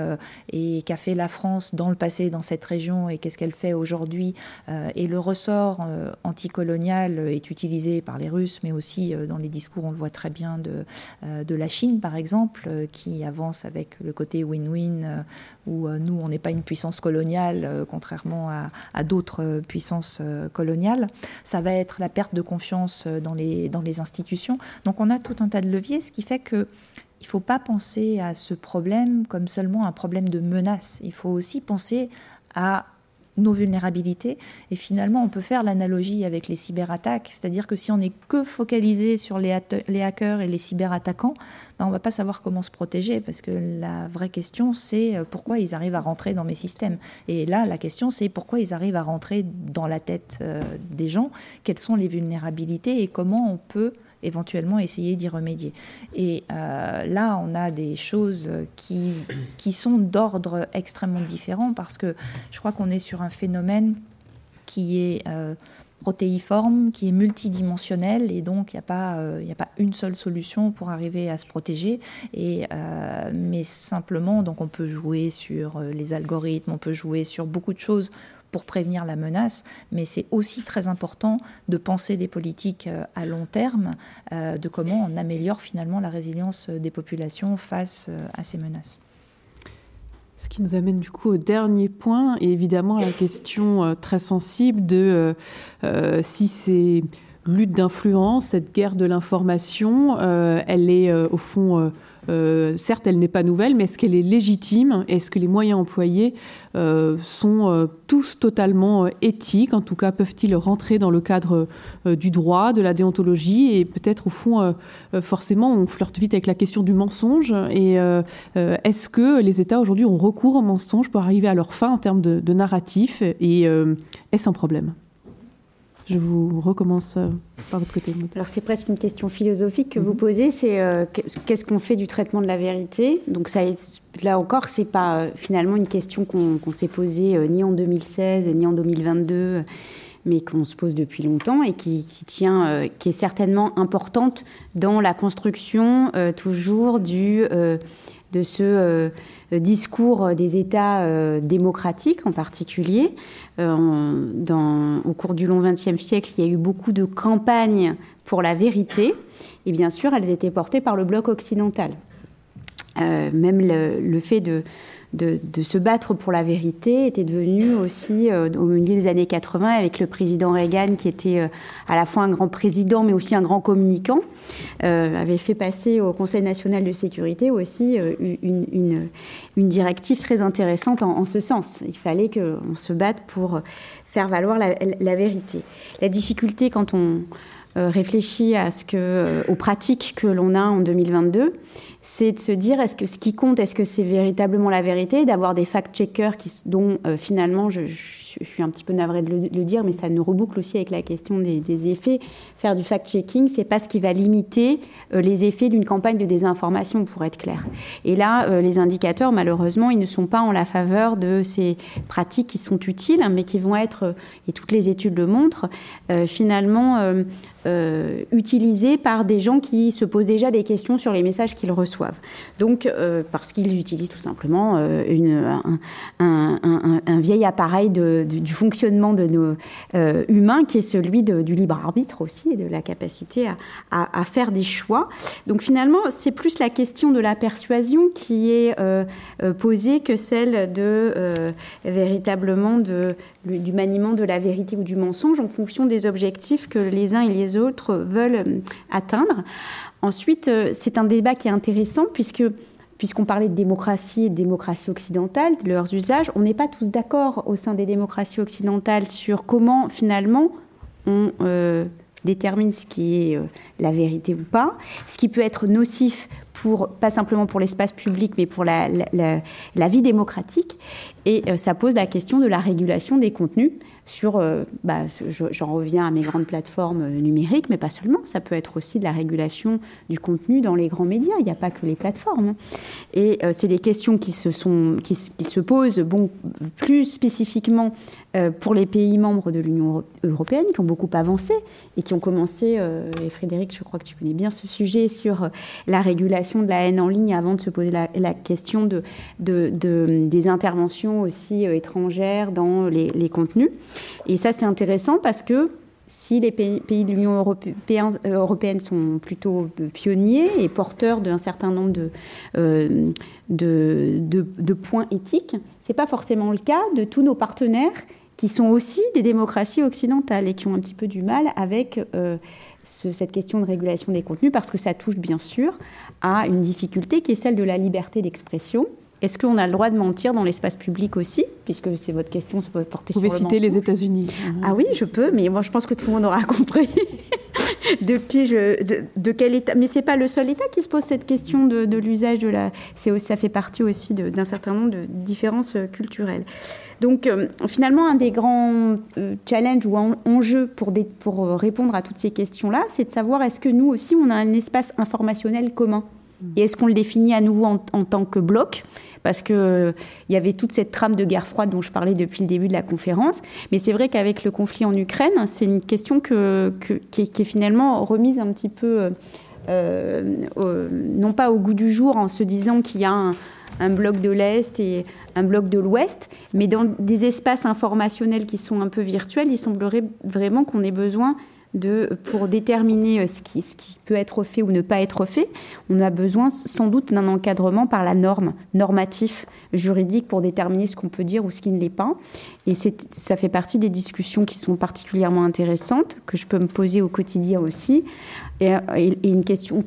F: et qu'a fait la France dans le passé dans cette région et qu'est-ce qu'elle fait aujourd'hui. et le ressort anticolonial est utilisé par les Russes, mais aussi dans les discours, on le voit très bien de, de la Chine, par exemple, qui avance avec le côté win-win où nous, on n'est pas une puissance coloniale, contrairement à, à d'autres euh, puissances euh, coloniales. Ça va être la perte de confiance euh, dans les, dans les institutions. Donc on a tout un tas de leviers, ce qui fait que il ne faut pas penser à ce problème comme seulement un problème de menace. Il faut aussi penser à nos vulnérabilités. Et finalement, on peut faire l'analogie avec les cyberattaques, c'est-à-dire que si on n'est que focalisé sur les, les, hackers et les cyberattaquants, ben on ne va pas savoir comment se protéger, parce que la vraie question, c'est euh, pourquoi ils arrivent à rentrer dans mes systèmes. Et là, la question, c'est pourquoi ils arrivent à rentrer dans la tête euh, des gens, quelles sont les vulnérabilités et comment on peut éventuellement essayer d'y remédier. Et euh, là, on a des choses qui, qui sont d'ordre extrêmement différent parce que je crois qu'on est sur un phénomène qui est euh, protéiforme, qui est multidimensionnel et donc il n'y a, pas, euh, a pas une seule solution pour arriver à se protéger. Et, mais simplement, donc on peut jouer sur les algorithmes, on peut jouer sur beaucoup de choses pour prévenir la menace, mais c'est aussi très important de penser des politiques euh, à long terme, euh, de comment on améliore finalement la résilience des populations face euh, à ces menaces.
C: Ce qui nous amène du coup au dernier point, et évidemment la question très sensible de si ces luttes d'influence, cette guerre de l'information, elle est au fond euh, certes, elle n'est pas nouvelle, mais est-ce qu'elle est légitime Est-ce que les moyens employés euh, sont euh, tous totalement éthiques? En tout cas, peuvent-ils rentrer dans le cadre du droit, de la déontologie Et peut-être, au fond, forcément, on flirte vite avec la question du mensonge. Et est-ce que les États aujourd'hui ont recours au mensonge pour arriver à leur fin en termes de, de narratif Et est-ce un problème? Je vous recommence euh, par votre côté.
D: Alors c'est presque une question philosophique que vous mhm. posez, c'est euh, qu'est-ce qu'on fait du traitement de la vérité? Donc ça, là encore, c'est pas euh, finalement une question qu'on s'est posée ni en 2016 ni en 2022 mais qu'on se pose depuis longtemps et qui, tient, qui est certainement importante dans la construction toujours du, de ce discours des États euh, démocratiques en particulier. Euh, au cours du long XXe siècle, il y a eu beaucoup de campagnes pour la vérité, et bien sûr, elles étaient portées par le bloc occidental. Euh, même le, fait de, de, se battre pour la vérité était devenu aussi euh, au milieu des années 80 avec le président Reagan qui était euh, à la fois un grand président mais aussi un grand communicant, euh, avait fait passer au Conseil national de sécurité aussi une, directive très intéressante en, ce sens. Il fallait qu'on se batte pour faire valoir la, la vérité. La difficulté quand on réfléchit à ce que, aux pratiques que l'on a en 2022, c'est de se dire est-ce que ce qui compte, est-ce que c'est véritablement la vérité, d'avoir des fact-checkers dont euh, finalement je, suis un petit peu navrée de le, dire, mais ça nous reboucle aussi avec la question des, effets. Faire du fact-checking, c'est pas ce qui va limiter euh, les effets d'une campagne de désinformation, pour être clair. Et là, euh, les indicateurs, malheureusement, ils ne sont pas en la faveur de ces pratiques qui sont utiles, mais qui vont être, et toutes les études le montrent, finalement utilisés par des gens qui se posent déjà des questions sur les messages qu'ils reçoivent. Donc, euh, parce qu'ils utilisent tout simplement euh, un, vieil appareil du fonctionnement de nos humains, qui est celui du libre arbitre aussi, et de la capacité à, faire des choix. Donc, finalement, c'est plus la question de la persuasion qui est posée que celle de véritablement de, du maniement de la vérité ou du mensonge en fonction des objectifs que les uns et les autres veulent euh, atteindre. Ensuite, euh, c'est un débat qui est intéressant puisque puisqu'on parlait de démocratie et de démocratie occidentale, de leurs usages, on n'est pas tous d'accord au sein des démocraties occidentales sur comment finalement on euh, détermine ce qui est la vérité ou pas, ce qui peut être nocif pour, pas simplement pour l'espace public, mais pour la, vie démocratique. Et ça pose la question de la régulation des contenus sur, euh, bah, j'en reviens à mes grandes plateformes numériques, mais pas seulement, ça peut être aussi de la régulation du contenu dans les grands médias, il n'y a pas que les plateformes. Hein. Et euh, c'est des questions qui se, sont, qui, se posent bon, plus spécifiquement euh, pour les pays membres de l'Union européenne, qui ont beaucoup avancé et qui ont commencé, et Frédéric, je crois que tu connais bien ce sujet, sur la régulation de la haine en ligne avant de se poser la, question de, de, des interventions aussi étrangères dans les, contenus. Et ça, c'est intéressant parce que si les pays, de l'Union euh, européenne sont plutôt pionniers et porteurs d'un certain nombre euh, de, de, points éthiques, ce n'est pas forcément le cas de tous nos partenaires qui sont aussi des démocraties occidentales et qui ont un petit peu du mal avec euh, cette question de régulation des contenus parce que ça touche bien sûr à une difficulté qui est celle de la liberté d'expression est-ce qu'on a le droit de mentir dans l'espace public aussi Puisque c'est votre question se porter sur
C: le Vous pouvez citer les États-Unis.
D: Ah oui, je peux, mais moi je pense que tout le monde aura compris de qui je, de, quel État. Mais c'est pas le seul État qui se pose cette question de, l'usage de la. Ça fait partie aussi d'un certain nombre de différences euh, culturelles. Donc euh, finalement, un des grands euh, challenges ou enjeux pour, pour répondre à toutes ces questions-là, c'est de savoir est-ce que nous aussi on a un espace informationnel commun? Et est-ce qu'on le définit à nouveau en, en tant que bloc? Parce qu'il euh, y avait toute cette trame de guerre froide dont je parlais depuis le début de la conférence. Mais c'est vrai qu'avec le conflit en Ukraine, c'est une question que, qui, est, finalement remise un petit peu, euh, non pas au goût du jour en se disant qu'il y a un, un bloc de l'Est et un bloc de l'Ouest, mais dans des espaces informationnels qui sont un peu virtuels, il semblerait vraiment qu'on ait besoin de, pour déterminer euh, ce qui, ce qui peut être fait ou ne pas être fait, on a besoin sans doute d'un encadrement par la norme, normatif, juridique, pour déterminer ce qu'on peut dire ou ce qui ne l'est pas. Et ça fait partie des discussions qui sont particulièrement intéressantes, que je peux me poser au quotidien aussi. Et, une question,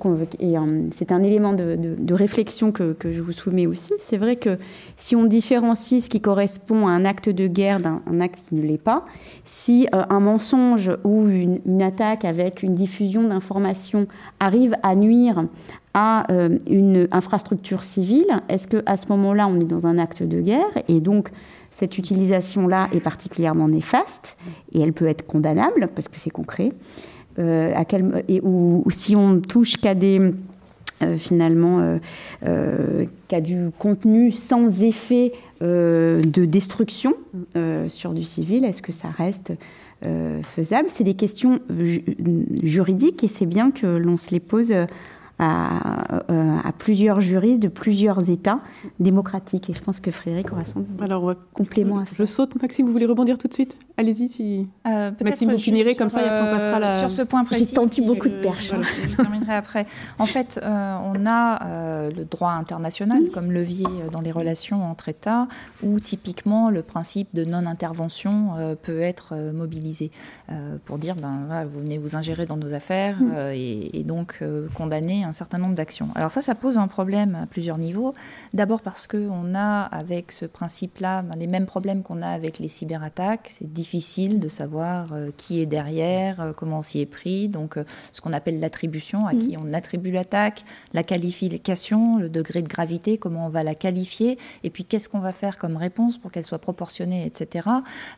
D: c'est un élément de, réflexion que, je vous soumets aussi. C'est vrai que si on différencie ce qui correspond à un acte de guerre d'un acte qui ne l'est pas, si euh, un mensonge ou une, attaque avec une diffusion d'informations arrive à nuire à euh, une infrastructure civile, est-ce qu'à ce, ce moment-là, on est dans un acte de guerre? Et donc cette utilisation-là est particulièrement néfaste et elle peut être condamnable parce que c'est concret. Euh, si on touche qu'à des euh, finalement euh, qu'à du contenu sans effet de destruction sur du civil, est-ce que ça reste faisable? C'est des questions juridiques et c'est bien que l'on se les pose à, plusieurs juristes de plusieurs États démocratiques. Et je pense que Frédéric aura son Alors, complément à faire.
C: Je saute, Maxime, vous voulez rebondir tout de suite? Allez-y, si euh, Maxime, vous finirez comme ça, et on passera la...
F: Sur ce point précis.
D: J'ai tendu beaucoup de perches.
F: je terminerai après. En fait, euh, on a euh, le droit international comme levier dans les relations entre États, où typiquement le principe de non-intervention peut être mobilisé pour dire, ben, vous venez vous ingérer dans nos affaires mm. et, et, donc condamner un certain nombre d'actions. Alors ça, ça pose un problème à plusieurs niveaux. D'abord parce qu'on a avec ce principe-là ben, les mêmes problèmes qu'on a avec les cyberattaques. C'est difficile de savoir euh, qui est derrière, euh, comment on s'y est pris. Donc euh, ce qu'on appelle l'attribution, à qui mhm. on attribue l'attaque, la qualification, le degré de gravité, comment on va la qualifier, et puis qu'est-ce qu'on va faire comme réponse pour qu'elle soit proportionnée, etc.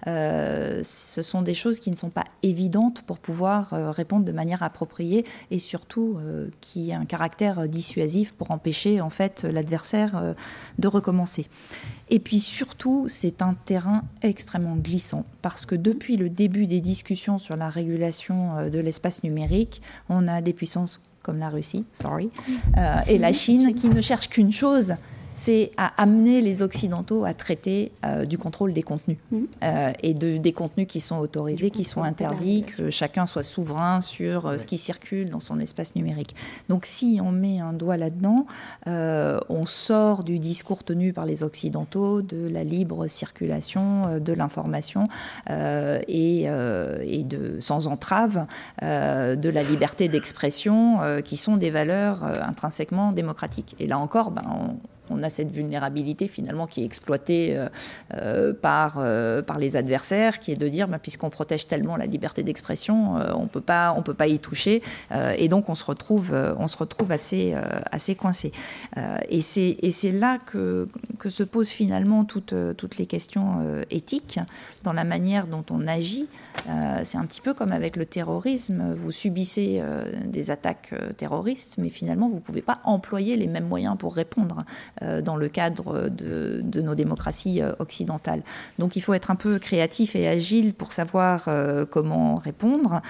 F: ce sont des choses qui ne sont pas évidentes pour pouvoir répondre de manière appropriée et surtout qui a un caractère dissuasif pour empêcher en fait l'adversaire de recommencer. Et puis surtout, c'est un terrain extrêmement glissant parce que depuis le début des discussions sur la régulation euh, de l'espace numérique, on a des puissances comme la Russie, sorry, euh, et la Chine qui ne cherchent qu'une chose, c'est à amener les Occidentaux à traiter euh, du contrôle des contenus mmh. euh, et de, des contenus qui sont autorisés, qui sont interdits, que chacun soit souverain sur euh, ce qui circule dans son espace numérique. Donc si on met un doigt là-dedans, on sort du discours tenu par les Occidentaux de la libre circulation de l'information et, et, de, sans entrave de la liberté d'expression qui sont des valeurs intrinsèquement démocratiques. Et là encore, ben, on, on a cette vulnérabilité finalement qui est exploitée euh, euh, par, euh, par les adversaires, qui est de dire, bah, puisqu'on protège tellement la liberté d'expression, on on peut pas y toucher, et donc on se retrouve, on se retrouve assez, assez coincé. et c'est là que, que se posent finalement toutes, toutes les questions éthiques dans la manière dont on agit. C'est un petit peu comme avec le terrorisme, vous subissez des attaques terroristes, mais finalement vous pouvez pas employer les mêmes moyens pour répondre. Euh, dans le cadre de, nos démocraties euh, occidentales. Donc il faut être un peu créatif et agile pour savoir euh, comment répondre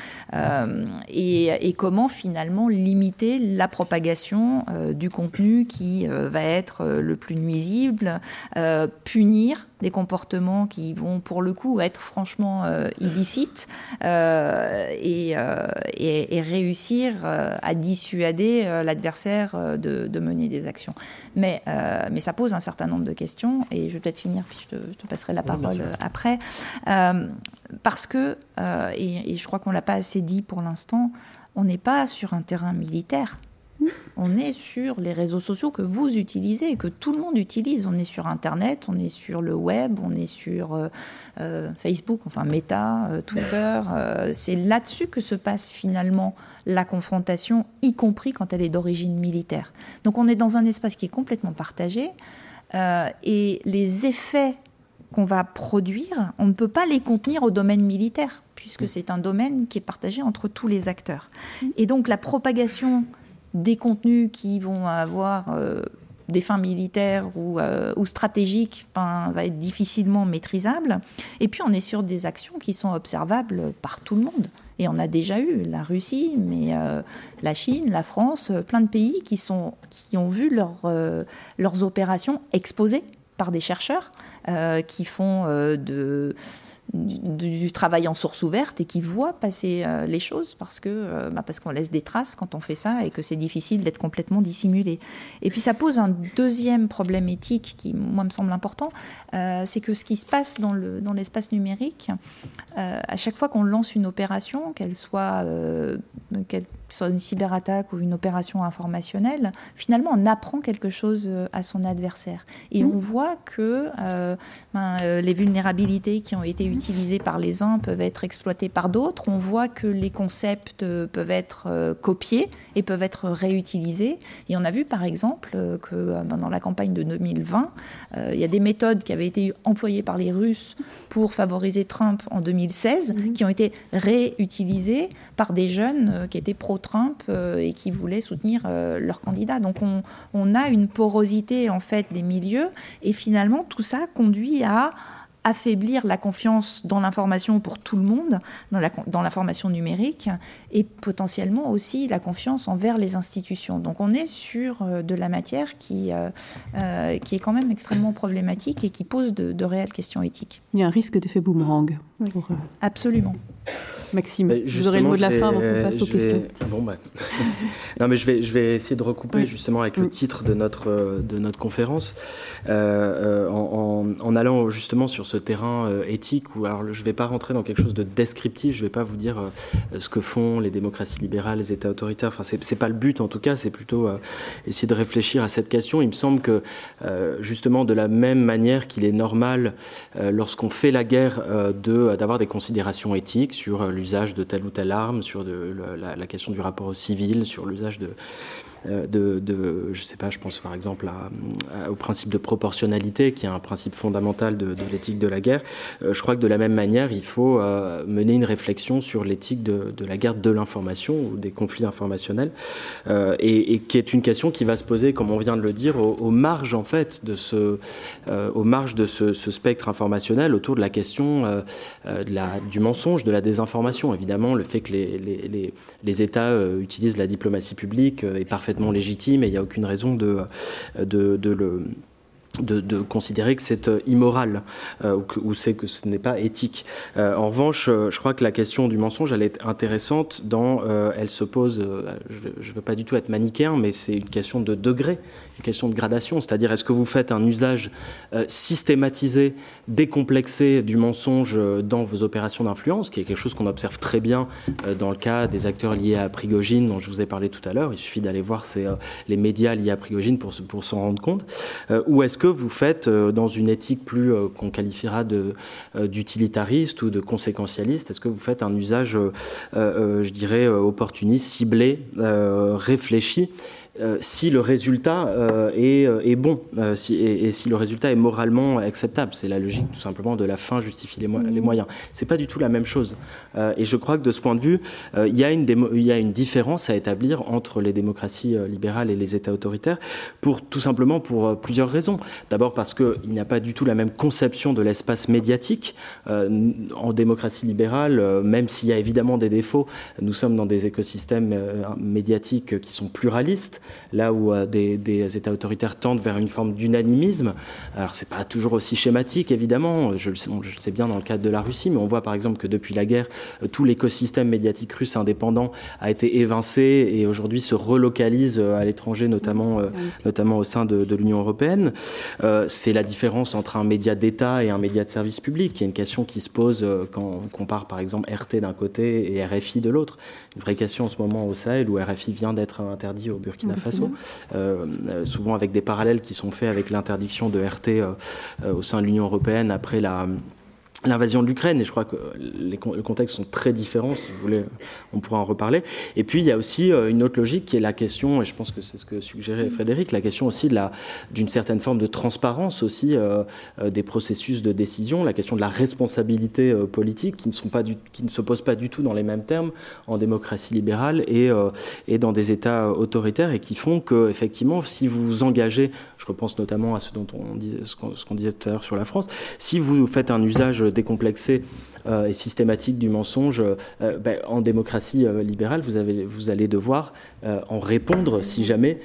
F: et, comment finalement limiter la propagation du contenu qui va être le plus nuisible, punir des comportements qui vont pour le coup être franchement illicites et, et, réussir à dissuader l'adversaire de, de, mener des actions. Mais euh, mais ça pose un certain nombre de questions, et je vais peut-être finir, puis je te, passerai la parole après. Euh, parce que, euh, et, je crois qu'on ne l'a pas assez dit pour l'instant, on n'est pas sur un terrain militaire. On est sur les réseaux sociaux que vous utilisez, que tout le monde utilise. On est sur Internet, on est sur le web, on est sur Facebook, enfin Meta, Twitter. c'est là-dessus que se passe finalement la confrontation, y compris quand elle est d'origine militaire. Donc on est dans un espace qui est complètement partagé euh, et les effets qu'on va produire, on ne peut pas les contenir au domaine militaire, puisque mm. c'est un domaine qui est partagé entre tous les acteurs. Mm. Et donc la propagation des contenus qui vont avoir euh, des fins militaires ou, euh, stratégiques ben, va être difficilement maîtrisable. Et puis on est sur des actions qui sont observables par tout le monde. Et on a déjà eu la Russie, mais euh, la Chine, la France, plein de pays qui, sont, qui ont vu euh, leurs opérations exposées par des chercheurs qui font de du, travail en source ouverte et qui voit passer euh, les choses parce que euh, bah, parce qu'on laisse des traces quand on fait ça et que c'est difficile d'être complètement dissimulé. Et puis ça pose un deuxième problème éthique qui moi me semble important, euh, c'est que ce qui se passe dans le dans l'espace numérique, à chaque fois qu'on lance une opération, qu'elle soit qu'elle soit une cyberattaque ou une opération informationnelle, finalement on apprend quelque chose à son adversaire et mmh. on voit que ben, les vulnérabilités qui ont été utilisées utilisés par les uns peuvent être exploités par d'autres. On voit que les concepts euh, peuvent être euh, copiés et peuvent être réutilisés. Et on a vu par exemple euh, que dans la campagne de 2020, il y a des méthodes qui avaient été employées par les Russes pour favoriser Trump en 2016 mhm. qui ont été réutilisées par des jeunes qui étaient pro-Trump et qui voulaient soutenir leur candidat. Donc on, on a une porosité en fait des milieux et finalement tout ça conduit à affaiblir la confiance dans l'information pour tout le monde, dans l'information numérique, et potentiellement aussi la confiance envers les institutions. Donc on est sur euh, de la matière qui, euh, euh, qui est quand même extrêmement problématique et qui pose de, de réelles questions éthiques.
C: Il y a un risque d'effet boomerang.
F: Absolument.
C: Maxime, vous aurez le mot de la fin avant qu'on passe aux questions.
E: Bon, bah. non, mais je vais, je vais essayer de recouper justement avec le titre de notre, de notre conférence, euh, euh, en, en, allant justement sur ce terrain euh, éthique où alors, je ne vais pas rentrer dans quelque chose de descriptif, je ne vais pas vous dire ce que font les démocraties libérales, les États autoritaires. Enfin, c'est, c'est pas le but en tout cas, c'est plutôt essayer de réfléchir à cette question. Il me semble que justement de la même manière qu'il est normal lorsqu'on fait la guerre de, d'avoir des considérations éthiques sur l'usage de telle ou telle arme, sur la, la, question du rapport au civil, sur l'usage de, euh, de, de, je sais pas, je pense par exemple au principe de proportionnalité, qui est un principe fondamental de, l'éthique de la guerre. Euh, je crois que de la même manière, il faut euh, mener une réflexion sur l'éthique de, la guerre de l'information ou des conflits informationnels, et, qui est une question qui va se poser, comme on vient de le dire, aux, marges en fait de ce, aux marges de ce, spectre informationnel autour de la question du mensonge, de la désinformation. Évidemment, le fait que les États utilisent la diplomatie publique est parfaitement légitime et il n'y a aucune raison de, de, de le de, considérer que c'est euh, immoral euh, ou, c'est que ce n'est pas éthique. Euh, en revanche, je crois que la question du mensonge, elle est intéressante dans, elle se pose, je ne veux pas du tout être manichéen, mais c'est une question de degré, une question de gradation, c'est-à-dire est-ce que vous faites un usage systématisé, décomplexé du mensonge dans vos opérations d'influence, qui est quelque chose qu'on observe très bien dans le cas des acteurs liés à Prigogine, dont je vous ai parlé tout à l'heure. Il suffit d'aller voir les médias liés à Prigogine pour, pour s'en rendre compte. ou est-ce que vous faites euh, dans une éthique plus euh, qu'on qualifiera euh, d'utilitariste ou de conséquentialiste? Est-ce que vous faites un usage, je dirais, opportuniste, ciblé, réfléchi? Euh, si le résultat euh, euh, est, bon et, si le résultat est moralement acceptable. C'est la logique tout simplement de la fin justifie les, les moyens. C'est pas du tout la même chose. et je crois que de ce point de vue, il y, a une il y a une différence à établir entre les démocraties libérales et les États autoritaires, pour tout simplement pour plusieurs raisons. D'abord parce qu'il n'y a pas du tout la même conception de l'espace médiatique en démocratie libérale, même s'il y a évidemment des défauts. Nous sommes dans des écosystèmes médiatiques qui sont pluralistes là où euh, des, États autoritaires tendent vers une forme d'unanimisme. Alors c'est pas toujours aussi schématique, évidemment, je le, sais, je le, sais, bien dans le cadre de la Russie, mais on voit par exemple que depuis la guerre, euh, tout l'écosystème médiatique russe indépendant a été évincé et aujourd'hui se relocalise euh, à l'étranger, notamment, notamment au sein de, l'Union européenne. c'est la différence entre un média d'État et un média de service public, qui est une question qui se pose quand on compare par exemple RT d'un côté et RFI de l'autre. Une vraie question en ce moment au Sahel où RFI vient d'être interdit au Burkina Faso, euh, euh, souvent avec des parallèles qui sont faits avec l'interdiction de RT euh, au sein de l'Union européenne après la l'invasion de l'Ukraine, et je crois que les, contextes sont très différents, si vous voulez, on pourra en reparler. Et puis, il y a aussi euh, une autre logique qui est la question, et je pense que c'est ce que suggérait Frédéric, la question aussi d'une certaine forme de transparence aussi euh, euh, des processus de décision, la question de la responsabilité politique, qui ne, sont pas du, qui ne s'oppose pas du tout dans les mêmes termes en démocratie libérale et, et dans des États autoritaires, et qui font que, effectivement, si vous vous engagez, je repense notamment à ce dont ce qu'on disait tout à l'heure sur la France, si vous faites un usage décomplexé euh, et systématique du mensonge, euh, ben, en démocratie euh, libérale, vous, avez, vous allez devoir en répondre si jamais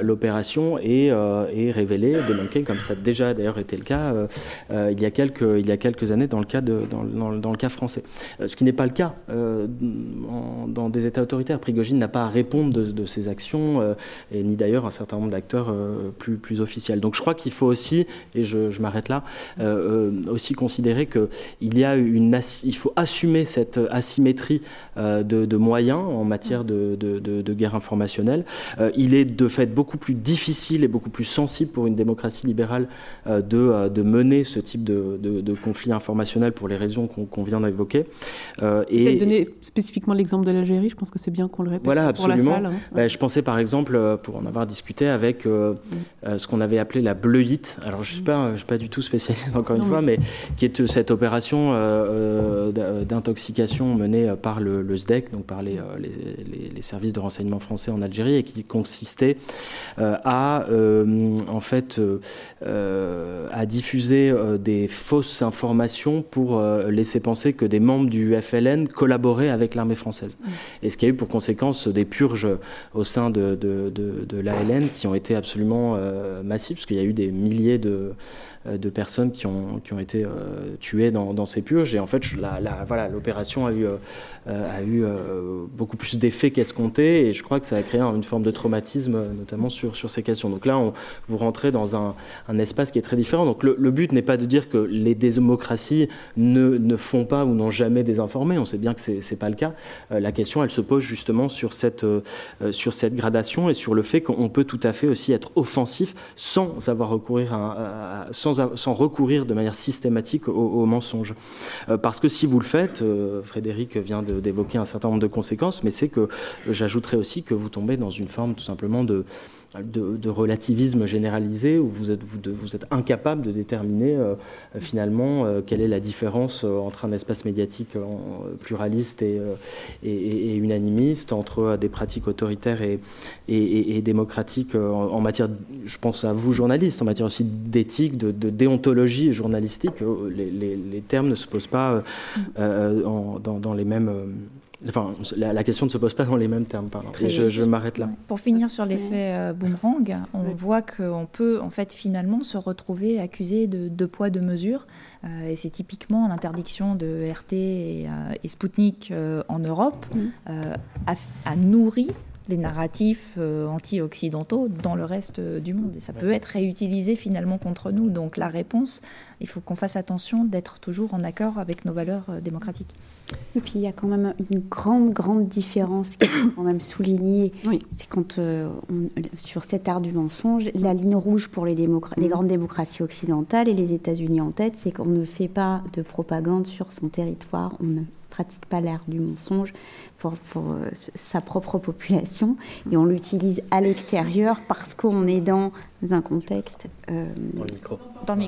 E: l'opération est, est, révélée, démanquée, comme ça a déjà d'ailleurs été le cas il, y a quelques, il y a quelques années dans le cas, de, dans, dans, le cas français. ce qui n'est pas le cas dans des États autoritaires. Prigogine n'a pas à répondre de, ses actions, et ni d'ailleurs un certain nombre d'acteurs plus, plus officiels. Donc je crois qu'il faut aussi, et je, m'arrête là, aussi considérer qu'il y a une il faut assumer cette asymétrie euh, de, moyens en matière de, guerre informationnelle. Euh, il est de fait beaucoup plus difficile et beaucoup plus sensible pour une démocratie libérale euh, de, mener ce type de, conflit informationnel pour les raisons qu'on vient d'évoquer.
C: et donner spécifiquement l'exemple de l'Algérie, je pense que c'est bien qu'on le répète
E: voilà, absolument.
C: pour
E: la salle. Hein. je pensais par exemple, pour en avoir discuté avec ce qu'on avait appelé la bleuite. Alors je ne suis, pas, suis pas du tout spécialiste encore une fois, mais qui est cette opération euh, d'intoxication menée par le, SDEC, donc par les, euh, les, services de renseignement français en Algérie, et qui consistait euh, à, en fait, à diffuser des fausses informations pour laisser penser que des membres du FLN collaboraient avec l'armée française. Et ce qui a eu pour conséquence des purges au sein de, de, de l'ALN qui ont été absolument massives, parce qu'il y a eu des milliers de, de personnes qui ont, qui ont été tuées dans, ces purges. Et en fait, la, voilà, l'opération a eu, a eu beaucoup plus d'effets qu'escompté, et je crois que ça a créé une forme de traumatisme, notamment sur, sur ces questions. Donc là, vous rentrez dans un, un, espace qui est très différent. Donc le, but n'est pas de dire que les démocraties ne, ne font pas ou n'ont jamais désinformé. On sait bien que c'est n'est pas le cas. la question, elle se pose justement sur cette, sur cette gradation et sur le fait qu'on peut tout à fait aussi être offensif sans avoir recourir à, sans, sans, recourir de manière systématique au, mensonge. Euh, parce que si vous le faites, euh, Frédéric vient d'évoquer un certain nombre de conséquences, mais c'est que j'ajouterais aussi que vous tombez dans une forme tout simplement de de, relativisme généralisé où vous êtes, incapable de déterminer euh, finalement euh, quelle est la différence euh, entre un espace médiatique pluraliste et, unanimiste, entre des pratiques autoritaires et, démocratiques en, matière, je pense à vous journalistes, en matière aussi d'éthique, de, déontologie journalistique. Les, termes ne se posent pas dans, les mêmes Enfin, la, question ne se pose pas dans les mêmes termes. Pardon. je, m'arrête là.
F: Pour finir sur l'effet euh, boomerang, on voit qu'on peut en fait finalement se retrouver accusé de deux poids deux mesures. Euh, et c'est typiquement l'interdiction de RT et, euh, et Sputnik en Europe mm. a, nourri les narratifs anti-occidentaux dans le reste du monde. Et ça peut être réutilisé finalement contre nous. Donc la réponse, il faut qu'on fasse attention d'être toujours en accord avec nos valeurs démocratiques.
D: Et puis il y a quand même une grande, grande différence qui est quand même soulignée. C'est quand, euh, sur cet art du mensonge, la ligne rouge pour les, les mm. grandes démocraties occidentales et les États-Unis en tête, c'est qu'on ne fait pas de propagande sur son territoire, on ne pratique pas l'art du mensonge pour, euh, sa propre population et on l'utilise à l'extérieur parce qu'on est dans un contexte.
E: Euh, dans le micro.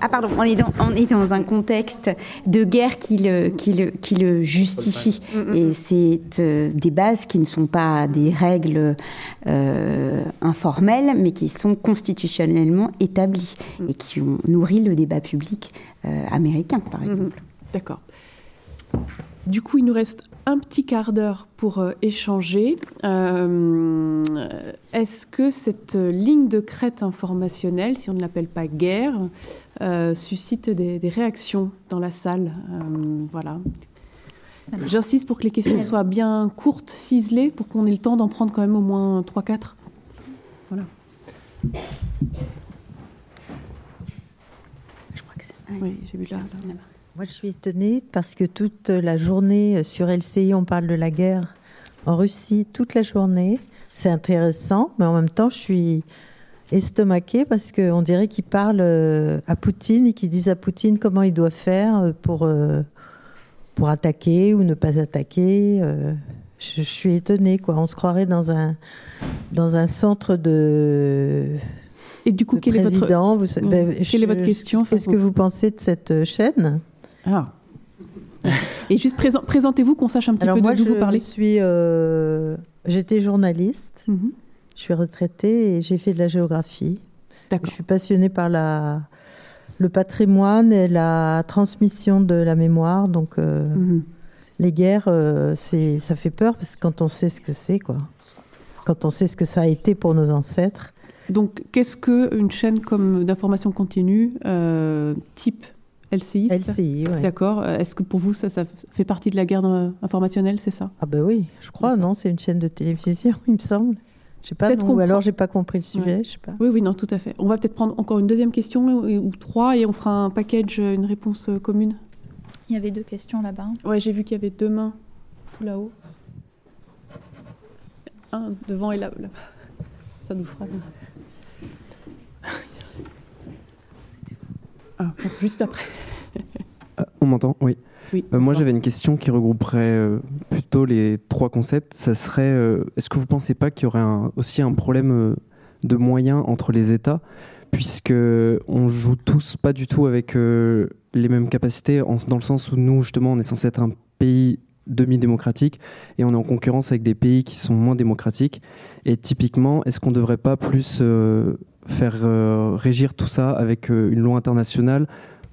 D: Ah pardon, on est, dans, on est dans un contexte de guerre qui le, qui le, qui le justifie. Mm, mm, et mm. c'est euh, des bases qui ne sont pas des règles informelles, mais qui sont constitutionnellement établies et qui ont nourri le débat public américain, par exemple.
C: D'accord. Du coup, il nous reste un petit quart d'heure pour euh, échanger. Euh, est-ce que cette ligne de crête informationnelle, si on ne l'appelle pas guerre, euh, suscite des, réactions dans la salle? Voilà. J'insiste pour que les questions soient bien courtes, ciselées, pour qu'on ait le temps d'en prendre quand même au moins 3-4. Voilà.
D: Je crois que c'est.
C: Oui, j'ai vu là.
G: Moi, je suis étonnée parce que toute la journée euh, sur LCI, on parle de la guerre en Russie toute la journée. C'est intéressant, mais en même temps, je suis estomaquée parce qu'on dirait qu'ils parlent euh, à Poutine et qu'ils disent à Poutine comment il doit faire euh, pour, pour attaquer ou ne pas attaquer. Je, suis étonnée, quoi. On se croirait dans un, dans un centre de.
C: Et du coup, quelle, est votre...
G: Ben,
C: quelle est votre question
G: Qu'est-ce que vous pensez de cette chaîne?
C: Ah. Et juste présentez-vous qu'on sache un petit peu de
G: d'où
C: vous parlez.
G: Je suis, euh, j'étais journaliste. Mhm. Je suis retraitée et j'ai fait de la géographie. Je suis passionnée par la, le patrimoine et la transmission de la mémoire. Donc, euh, mhm. les guerres, euh, c'est, ça fait peur parce que quand on sait ce que c'est, quoi. Quand on sait ce que ça a été pour nos ancêtres.
C: Donc, qu'est-ce qu'une chaîne comme d'information continue, type LCI
G: LCI, oui.
C: D'accord. Est-ce que pour vous, ça, ça, fait partie de la guerre informationnelle, c'est ça?
G: Ah ben oui, je crois, non C'est une chaîne de télévision, il me semble. Je sais pas, ou alors j'ai pas compris le sujet, je sais pas.
C: Oui, oui, non, tout à fait. On va peut-être prendre encore une deuxième question ou, trois et on fera un package, une réponse euh, commune.
F: Il y avait deux questions là-bas.
C: Ouais, j'ai vu qu'il y avait deux mains tout là-haut. Un devant et là, là. Ça nous fera. Ah, juste après.
H: Euh, on m'entend Oui. Euh, moi, j'avais une question qui regrouperait euh, plutôt les trois concepts. Ça serait est-ce que vous ne pensez pas qu'il y aurait aussi un problème de moyens entre les États puisque on joue tous pas du tout avec les mêmes capacités, dans le sens où nous, justement, on est censé être un pays demi-démocratique et on est en concurrence avec des pays qui sont moins démocratiques. Et typiquement, est-ce qu'on ne devrait pas plus faire euh, régir tout ça avec euh, une loi internationale.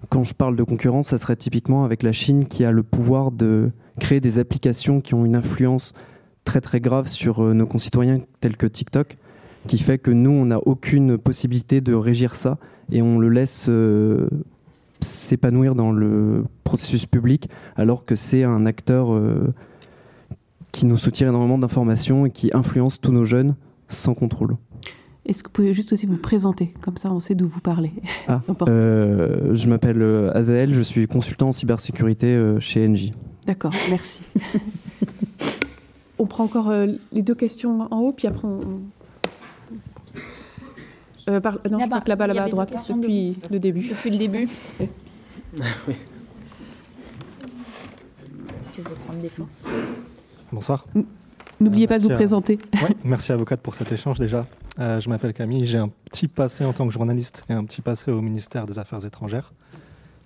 H: Quand je parle de concurrence, ça serait typiquement avec la Chine qui a le pouvoir de créer des applications qui ont une influence très très grave sur euh, nos concitoyens tels que TikTok, qui fait que nous, on n'a aucune possibilité de régir ça et on le laisse s'épanouir dans le processus public alors que c'est un acteur qui nous soutient énormément d'informations et qui influence tous nos jeunes sans contrôle.
C: Est-ce que vous pouvez juste aussi vous présenter Comme ça, on sait d'où vous parlez.
H: Ah, euh, je m'appelle euh, Azael, je suis consultant en cybersécurité euh, chez Engie.
C: D'accord, merci. on prend encore les deux questions en haut, puis après on... Par... Non, là-bas, là-bas, là-bas à droite, depuis le début.
F: Depuis le début. oui.
I: Tu veux prendre des
J: Bonsoir.
C: N'oubliez pas de vous présenter.
J: Ouais, merci avocate pour cet échange déjà. Euh, je m'appelle Camille, j'ai un petit passé en tant que journaliste et un petit passé au ministère des Affaires étrangères.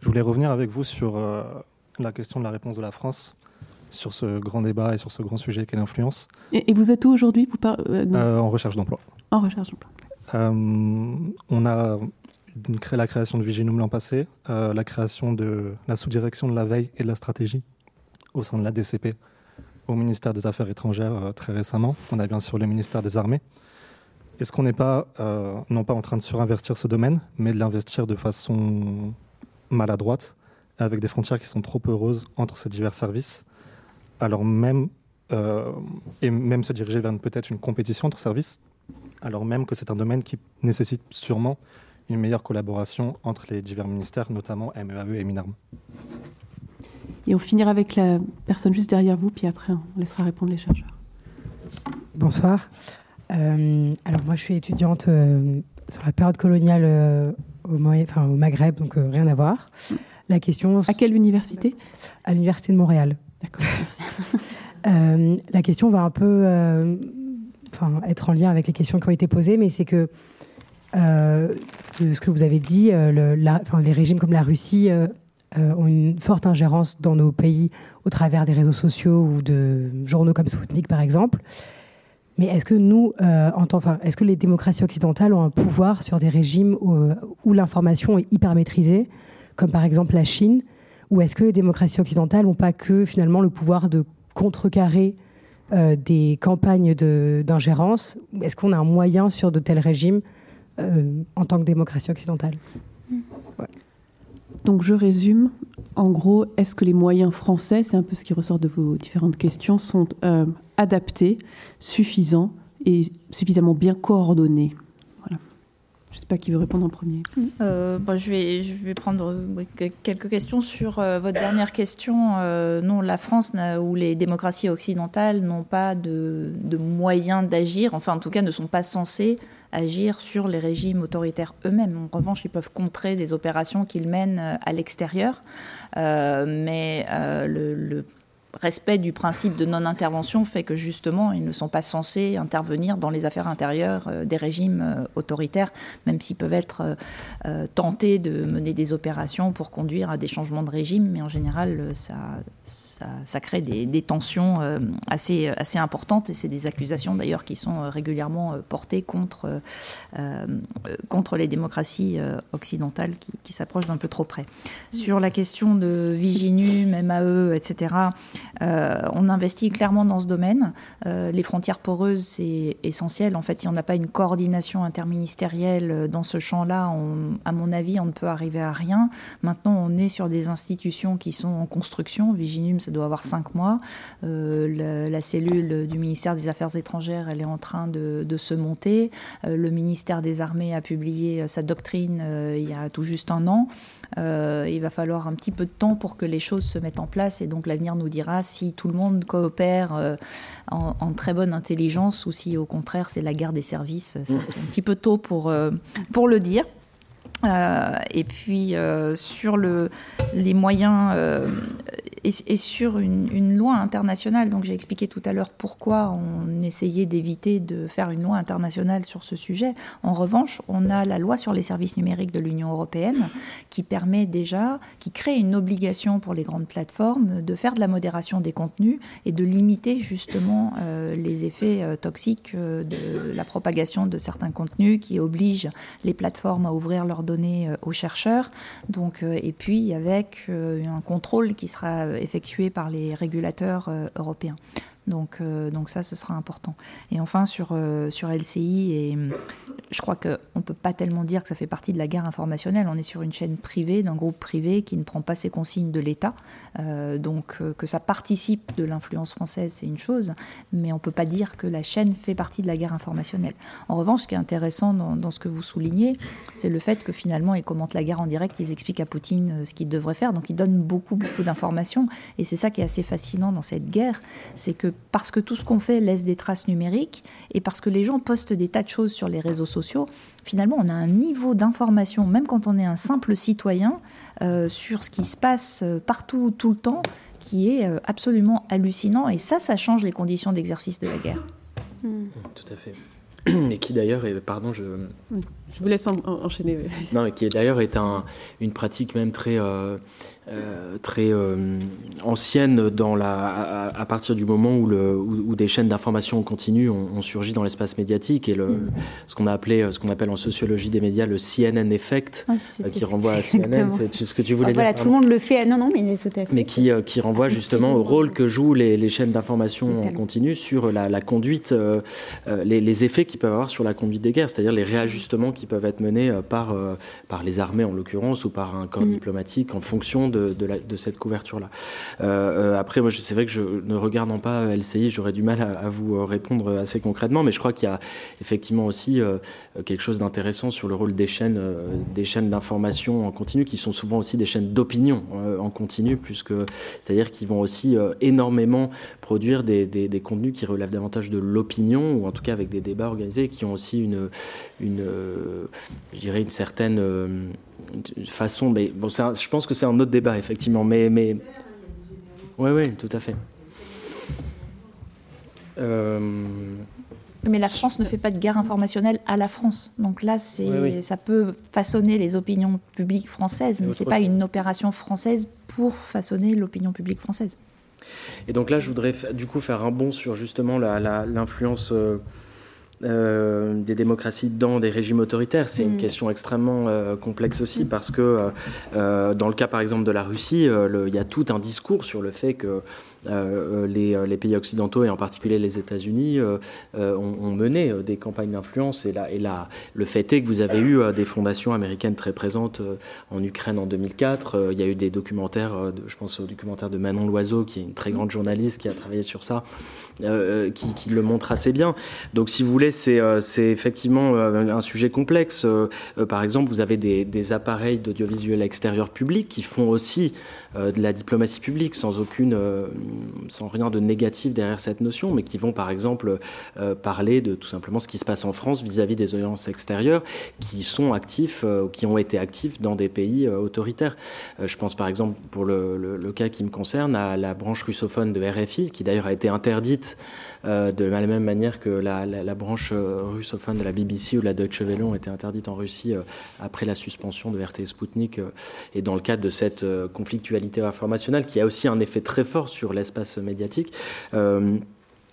J: Je voulais revenir avec vous sur euh, la question de la réponse de la France sur ce grand débat et sur ce grand sujet qu'est l'influence.
C: Et, vous êtes où aujourd'hui? Vous
J: euh, En recherche d'emploi.
C: En recherche d'emploi.
J: on a créé la création de Viginum l'an passé, la création de la sous-direction de la veille et de la stratégie au sein de la DCP au ministère des Affaires étrangères très récemment. On a bien sûr le ministère des Armées. Est-ce qu'on n'est pas, euh, non pas en train de surinvestir ce domaine, mais de l'investir de façon maladroite, avec des frontières qui sont trop heureuses entre ces divers services, alors même, euh, et même se diriger vers peut-être une compétition entre services, alors même que c'est un domaine qui nécessite sûrement une meilleure collaboration entre les divers ministères, notamment MEAE e et MINARM.
C: Et on finira avec la personne juste derrière vous, puis après on laissera répondre les chercheurs.
K: Bonsoir. Euh, alors moi, je suis étudiante euh, sur la période coloniale euh, au, enfin, au Maghreb, donc rien à voir. La question.
C: À quelle université?
K: À l'université de Montréal.
C: D'accord.
K: la question va un peu, enfin, être en lien avec les questions qui ont été posées, mais c'est que de ce que vous avez dit, le, la, les régimes comme la Russie ont une forte ingérence dans nos pays au travers des réseaux sociaux ou de journaux comme Sputnik, par exemple. Mais est-ce que nous, euh, en tant, enfin, est-ce que les démocraties occidentales ont un pouvoir sur des régimes où, l'information est hyper maîtrisée, comme par exemple la Chine, ou est-ce que les démocraties occidentales n'ont pas que finalement le pouvoir de contrecarrer euh, des campagnes d'ingérence? Est-ce qu'on a un moyen sur de tels régimes euh, en tant que démocratie occidentale?
C: Donc je résume. En gros, est-ce que les moyens français, c'est un peu ce qui ressort de vos différentes questions, sont adapté, suffisant et suffisamment bien coordonné. Voilà. Je ne sais pas qui veut répondre en premier.
F: Euh, bah, je, vais, prendre quelques questions sur euh, votre dernière question. Euh, non, la France ou les démocraties occidentales n'ont pas de, de moyens d'agir, enfin en tout cas ne sont pas censés agir sur les régimes autoritaires eux-mêmes. En revanche, ils peuvent contrer des opérations qu'ils mènent à l'extérieur. mais le, le respect du principe de non-intervention fait que justement, ils ne sont pas censés intervenir dans les affaires intérieures euh, des régimes euh, autoritaires, même s'ils peuvent être euh, tentés de mener des opérations pour conduire à des changements de régime, mais en général, ça, ça, crée des, tensions assez, assez importantes, et c'est des accusations d'ailleurs qui sont régulièrement portées contre, contre les démocraties occidentales qui, qui s'approchent d'un peu trop près. Sur la question de Viginum, MAE, etc., on investit clairement dans ce domaine. Euh, les frontières poreuses, c'est essentiel. En fait, si on n'a pas une coordination interministérielle euh, dans ce champ-là, à mon avis, on ne peut arriver à rien. Maintenant, on est sur des institutions qui sont en construction. Viginum, ça doit avoir cinq mois. la, cellule du ministère des Affaires étrangères, elle est en train de se monter. le ministère des Armées a publié sa doctrine il y a tout juste un an. il va falloir un petit peu de temps pour que les choses se mettent en place et donc l'avenir nous dira si tout le monde coopère euh, en, très bonne intelligence ou si au contraire c'est la guerre des services. C'est un petit peu tôt pour, euh, pour le dire. Euh, et puis sur le, les moyens et, sur une, loi internationale. Donc j'ai expliqué tout à l'heure pourquoi on essayait d'éviter de faire une loi internationale sur ce sujet. En revanche, on a la loi sur les services numériques de l'Union européenne qui permet déjà, qui crée une obligation pour les grandes plateformes de faire de la modération des contenus et de limiter justement euh, les effets euh, toxiques euh, de la propagation de certains contenus qui obligent les plateformes à ouvrir leurs données aux chercheurs. Donc, et puis avec un contrôle qui sera effectué par les régulateurs euh, européens. Donc, euh, donc ça, ce sera important. Et enfin, sur, euh, sur LCI, et, je crois qu'on ne peut pas tellement dire que ça fait partie de la guerre informationnelle. On est sur une chaîne privée, d'un groupe privé qui ne prend pas ses consignes de l'État. Euh, donc que ça participe de l'influence française, c'est une chose, mais on ne peut pas dire que la chaîne fait partie de la guerre informationnelle. En revanche, ce qui est intéressant dans, dans ce que vous soulignez, c'est le fait que finalement, ils commentent la guerre en direct, ils expliquent à Poutine ce qu'il devrait faire. Donc ils donnent beaucoup, beaucoup d'informations. Et c'est ça qui est assez fascinant dans cette guerre, c'est que parce que tout ce qu'on fait laisse des traces numériques et parce que les gens postent des tas de choses sur les réseaux sociaux, finalement, on a un niveau d'information, même quand on est un simple citoyen, euh, sur ce qui se passe euh, partout, tout le temps, qui est euh, absolument hallucinant. Et ça, ça change les conditions d'exercice de la guerre.
E: Tout à fait. Et qui d'ailleurs, pardon, je,
C: je vous laisse enchaîner.
E: Non, qui d'ailleurs est un, une pratique même très, euh, euh, très euh, ancienne dans la, à, partir du moment où, le, où, des chaînes d'information continue ont, ont, surgi dans l'espace médiatique et le, mm. ce qu'on a appelé, ce qu'on appelle en sociologie des médias le CNN effect, qui renvoie à CNN, c'est ce que tu voulais
D: ah,
E: dire.
D: Voilà, tout le monde le fait. Non, non, mais tout à fait.
E: Mais qui, qui renvoie justement au rôle que jouent les, les chaînes d'information en continu sur la, la conduite, les, les, effets qu'ils peuvent avoir sur la conduite des guerres, c'est-à-dire les réajustements qui peuvent être menés euh, par, euh, par les armées en l'occurrence ou par un corps mm. diplomatique en fonction de, de, la, de cette couverture-là. Euh, après, moi, c'est vrai que je ne regardant pas LCI, j'aurais du mal à, vous répondre assez concrètement, mais je crois qu'il y a effectivement aussi quelque chose d'intéressant sur le rôle des chaînes, des chaînes d'information en continu, qui sont souvent aussi des chaînes d'opinion en continu, puisque c'est-à-dire qu'ils vont aussi énormément produire des, des, des, contenus qui relèvent davantage de l'opinion, ou en tout cas avec des débats organisés, qui ont aussi une, une, je dirais, une certaine euh, façon. Mais bon, je pense que c'est un autre débat, effectivement. Mais, mais... oui, oui, tout à fait.
F: Euh, mais la France ne fait pas de guerre informationnelle à la France. Donc là, c'est, ça peut façonner les opinions publiques françaises, mais ce n'est pas une opération française pour façonner l'opinion publique française.
E: Et donc là, je voudrais du coup faire un bond sur justement l'influence. Euh, euh, des démocraties dans des régimes autoritaires. C'est une mm. question extrêmement euh, complexe aussi parce que euh, dans le cas par exemple de la Russie, il y a tout un discours sur le fait que les, euh, les, pays occidentaux et en particulier les États-Unis euh, ont, mené des campagnes d'influence. Et, là, le fait est que vous avez eu des fondations américaines très présentes en Ukraine en 2004. il y a eu des documentaires, je pense au documentaire de Manon Loiseau, qui est une très grande journaliste qui a travaillé sur ça, qui, qui, le montre assez bien. Donc, si vous voulez, c'est effectivement un sujet complexe. par exemple, vous avez des, des appareils d'audiovisuel extérieur public qui font aussi de la diplomatie publique sans aucune sans rien de négatif derrière cette notion, mais qui vont par exemple euh, parler de tout simplement ce qui se passe en France vis-à-vis des audiences extérieures qui sont actifs, euh, qui ont été actifs dans des pays euh, autoritaires. je pense par exemple, pour le, le, cas qui me concerne, à la branche russophone de RFI, qui d'ailleurs a été interdite de la même manière que la, la, branche russophone de la BBC ou la Deutsche Welle ont été interdites en Russie après la suspension de RT Sputnik et dans le cadre de cette conflictualité informationnelle qui a aussi un effet très fort sur l'espace médiatique.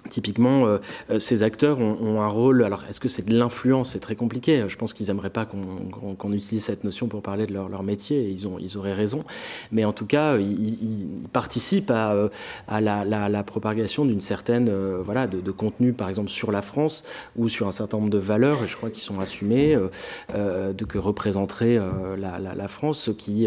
E: Euh, Typiquement, euh, euh, ces acteurs ont, un rôle. Alors, est-ce que c'est de l'influence? C'est très compliqué. Je pense qu'ils n'aimeraient pas qu'on utilise cette notion pour parler de leur, métier. Ils, ont, ils auraient raison. Mais en tout cas, ils, participent à, euh, la, propagation d'une certaine voilà de, de, contenu, par exemple sur la France ou sur un certain nombre de valeurs. Et je crois qu'ils sont assumés de que représenterait la, la, France, qui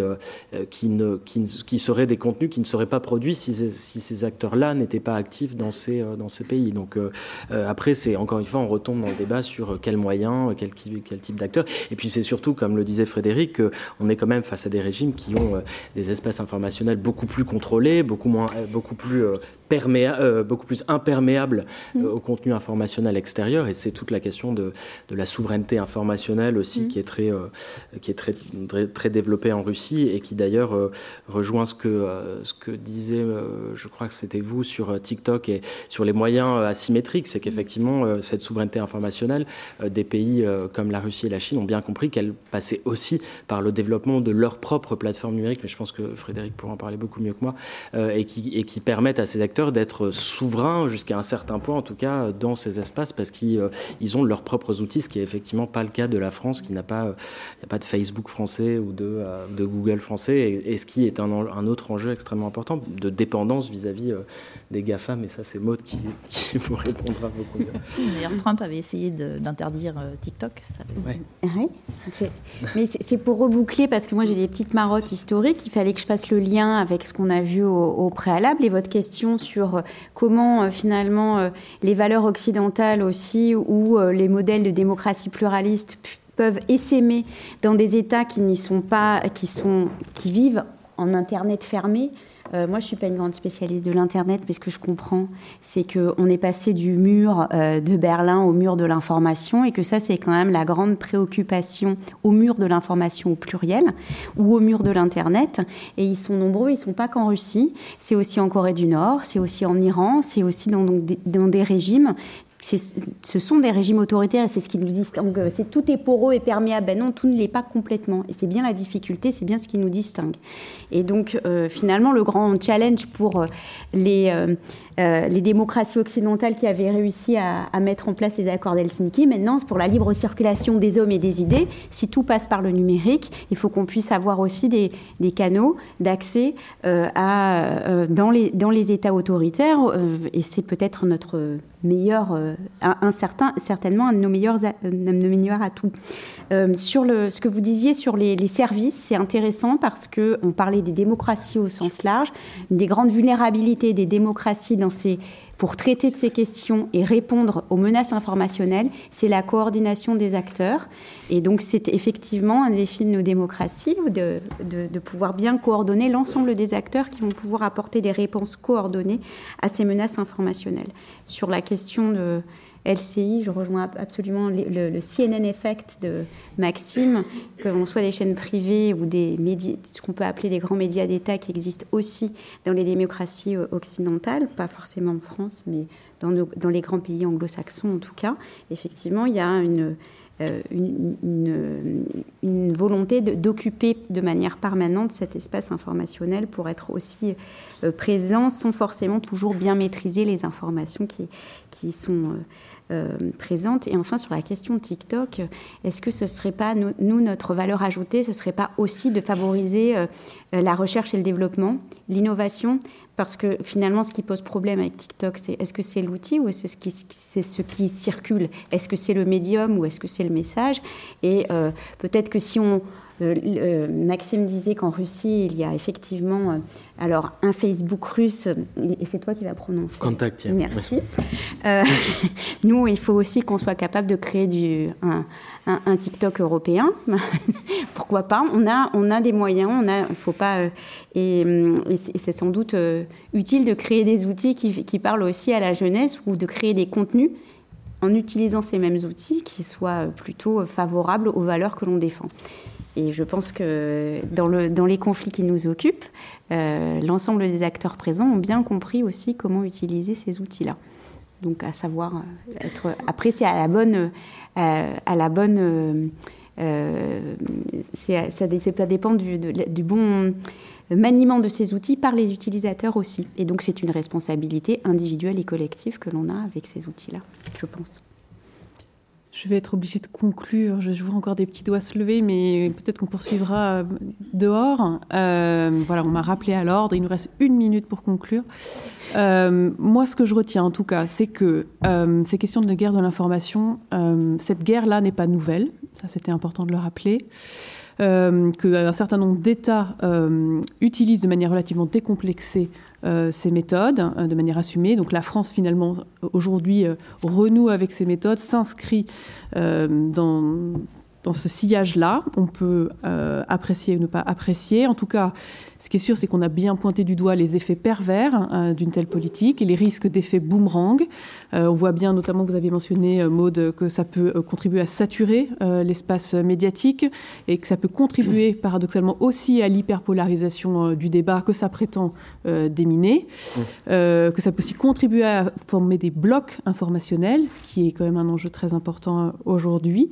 E: qui ne qui, qui seraient des contenus qui ne seraient pas produits si, si ces acteurs-là n'étaient pas actifs dans ces dans ces pays. Donc euh, euh, après, c'est encore une fois, on retombe dans le débat sur quels moyens, quel, quel type d'acteurs. Et puis c'est surtout, comme le disait Frédéric, qu'on est quand même face à des régimes qui ont euh, des espaces informationnels beaucoup plus contrôlés, beaucoup moins, beaucoup plus euh, beaucoup plus imperméable euh, au contenu informationnel extérieur. Et c'est toute la question de, de, la souveraineté informationnelle aussi mm. qui est, très, euh, qui est très, très, développée en Russie et qui d'ailleurs rejoint ce que, ce que disait, je crois que c'était vous, sur TikTok et sur les moyens moyen asymétrique, c'est qu'effectivement, cette souveraineté informationnelle, des pays comme la Russie et la Chine ont bien compris qu'elle passait aussi par le développement de leur propre plateforme numérique, mais je pense que Frédéric pourra en parler beaucoup mieux que moi, et, qui, et qui permettent à ces acteurs d'être souverains jusqu'à un certain point, en tout cas, dans ces espaces, parce qu'ils ont leurs propres outils, ce qui n'est effectivement pas le cas de la France, qui n'a pas, de Facebook français ou de, Google français, et, ce qui est un, autre enjeu extrêmement important de dépendance vis-à-vis -vis, des GAFA, et ça c'est Maud qui, qui, vous répondra beaucoup mieux.
I: D'ailleurs, Trump avait essayé d'interdire TikTok. Ça...
D: Ouais. Mais c'est pour reboucler, parce que moi j'ai des petites marottes historiques, il fallait que je fasse le lien avec ce qu'on a vu au, préalable et votre question sur euh, comment euh, finalement euh, les valeurs occidentales aussi ou les modèles de démocratie pluraliste peuvent essaimer dans des États qui n'y sont pas, qui, sont, qui vivent en Internet fermé. Euh, moi, je suis pas une grande spécialiste de l'Internet, mais ce que je comprends, c'est qu'on est passé du mur euh, de Berlin au mur de l'information et que ça, c'est quand même la grande préoccupation au mur de l'information au pluriel ou au mur de l'Internet. Et ils sont nombreux, ils sont pas qu'en Russie, c'est aussi en Corée du Nord, c'est aussi en Iran, c'est aussi dans des régimes ce sont des régimes autoritaires et c'est ce qui nous distingue. C'est tout est poreux et perméable. Ben non, tout ne l'est pas complètement. Et c'est bien la difficulté, c'est bien ce qui nous distingue. Et donc, euh, finalement, le grand challenge pour euh, les, euh, les démocraties occidentales qui avaient réussi à, mettre en place les accords d'Helsinki, maintenant, pour la libre circulation des hommes et des idées, si tout passe par le numérique, il faut qu'on puisse avoir aussi des, canaux d'accès à dans, les, dans les États autoritaires. et c'est peut-être notre meilleur, euh, un, certain, certainement un de nos meilleurs, nos meilleurs atouts. Euh, sur le, ce que vous disiez sur les, les services, c'est intéressant parce que on parlait des démocraties au sens large. Des grandes vulnérabilités des démocraties pour traiter de ces questions et répondre aux menaces informationnelles, c'est la coordination des acteurs. Et donc c'est effectivement un défi de nos démocraties de, de pouvoir bien coordonner l'ensemble des acteurs qui vont pouvoir apporter des réponses coordonnées à ces menaces informationnelles. Sur la question de, LCI, je rejoins absolument le, CNN effect de Maxime, que l'on soit des chaînes privées ou des médias, ce qu'on peut appeler des grands médias d'État qui existent aussi dans les démocraties euh, occidentales, pas forcément en France, mais dans, dans les grands pays anglo-saxons en tout cas. Effectivement, il y a une, euh, une, volonté d'occuper de, manière permanente cet espace informationnel pour être aussi euh, présent sans forcément toujours bien maîtriser les informations qui, qui sont présentes. Et enfin, sur la question de TikTok, est-ce que ce serait pas, nous, notre valeur ajoutée, ce serait pas aussi de favoriser la recherche et le développement, l'innovation? Parce que finalement, ce qui pose problème avec TikTok, c'est est-ce que c'est l'outil ou est-ce que c'est ce qui circule? Est-ce que c'est le médium ou est-ce que c'est le message? Et euh, peut-être que si on, euh, euh, Maxime disait qu'en Russie, il y a effectivement euh, alors un Facebook russe, et c'est toi qui vas prononcer.
E: Contact.
D: Merci. nous, il faut aussi qu'on soit capable de créer du, un, TikTok européen. Pourquoi pas? On a, on a des moyens. On a, faut pas. et, c'est sans doute utile de créer des outils qui, qui parlent aussi à la jeunesse ou de créer des contenus en utilisant ces mêmes outils qui soient plutôt favorables aux valeurs que l'on défend. Et je pense que dans, le, dans les conflits qui nous occupent, euh, l'ensemble des acteurs présents ont bien compris aussi comment utiliser ces outils-là. Donc, à savoir euh, être. C'est à la bonne. Euh, à la bonne ça, ça, dépend du, du, bon maniement de ces outils par les utilisateurs aussi. Et donc, c'est une responsabilité individuelle et collective que l'on a avec ces outils-là, je pense.
C: Je vais être obligée de conclure. Je, vois encore des petits doigts se lever, mais peut-être qu'on poursuivra euh, dehors. Euh, voilà, on m'a rappelé à l'ordre. Il nous reste une minute pour conclure. Euh, moi, ce que je retiens, en tout cas, c'est que ces questions de guerre de l'information, cette guerre-là n'est pas nouvelle. Ça, c'était important de le rappeler. qu'un certain nombre d'États utilisent de manière relativement décomplexée ces méthodes euh, de manière assumée. Donc la France, finalement, aujourd'hui, euh, renoue avec ces méthodes, s'inscrit dans dans ce sillage-là. On peut apprécier ou ne pas apprécier. En tout cas, ce qui est sûr, c'est qu'on a bien pointé du doigt les effets pervers euh, d'une telle politique et les risques d'effets boomerang. Euh, on voit bien, notamment, vous avez mentionné, euh, Maude, que ça peut contribuer à saturer l'espace médiatique et que ça peut contribuer paradoxalement aussi à l'hyperpolarisation du débat que ça prétend déminer, mmh. que ça peut aussi contribuer à former des blocs informationnels, ce qui est quand même un enjeu très important aujourd'hui,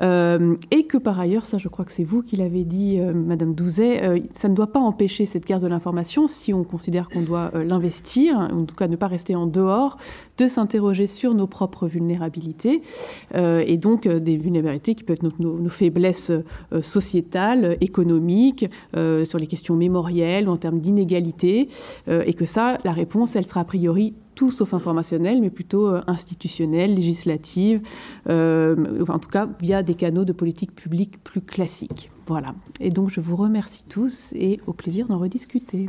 C: et que par ailleurs, ça je crois que c'est vous qui l'avez dit, Madame Douzet, ça ne doit pas empêcher cette guerre de l'information si on considère qu'on doit euh, l'investir, en tout cas ne pas rester en dehors, de s'interroger sur nos propres vulnérabilités euh, et donc euh, des vulnérabilités qui peuvent être nos, faiblesses sociétales, économiques, sur les questions mémorielles ou en termes d'inégalité, et que ça, la réponse, elle sera a priori tout sauf informationnelle, mais plutôt institutionnelle, législative, en tout cas via des canaux de politique publique plus classiques. Voilà. Et donc je vous remercie tous et au plaisir d'en rediscuter.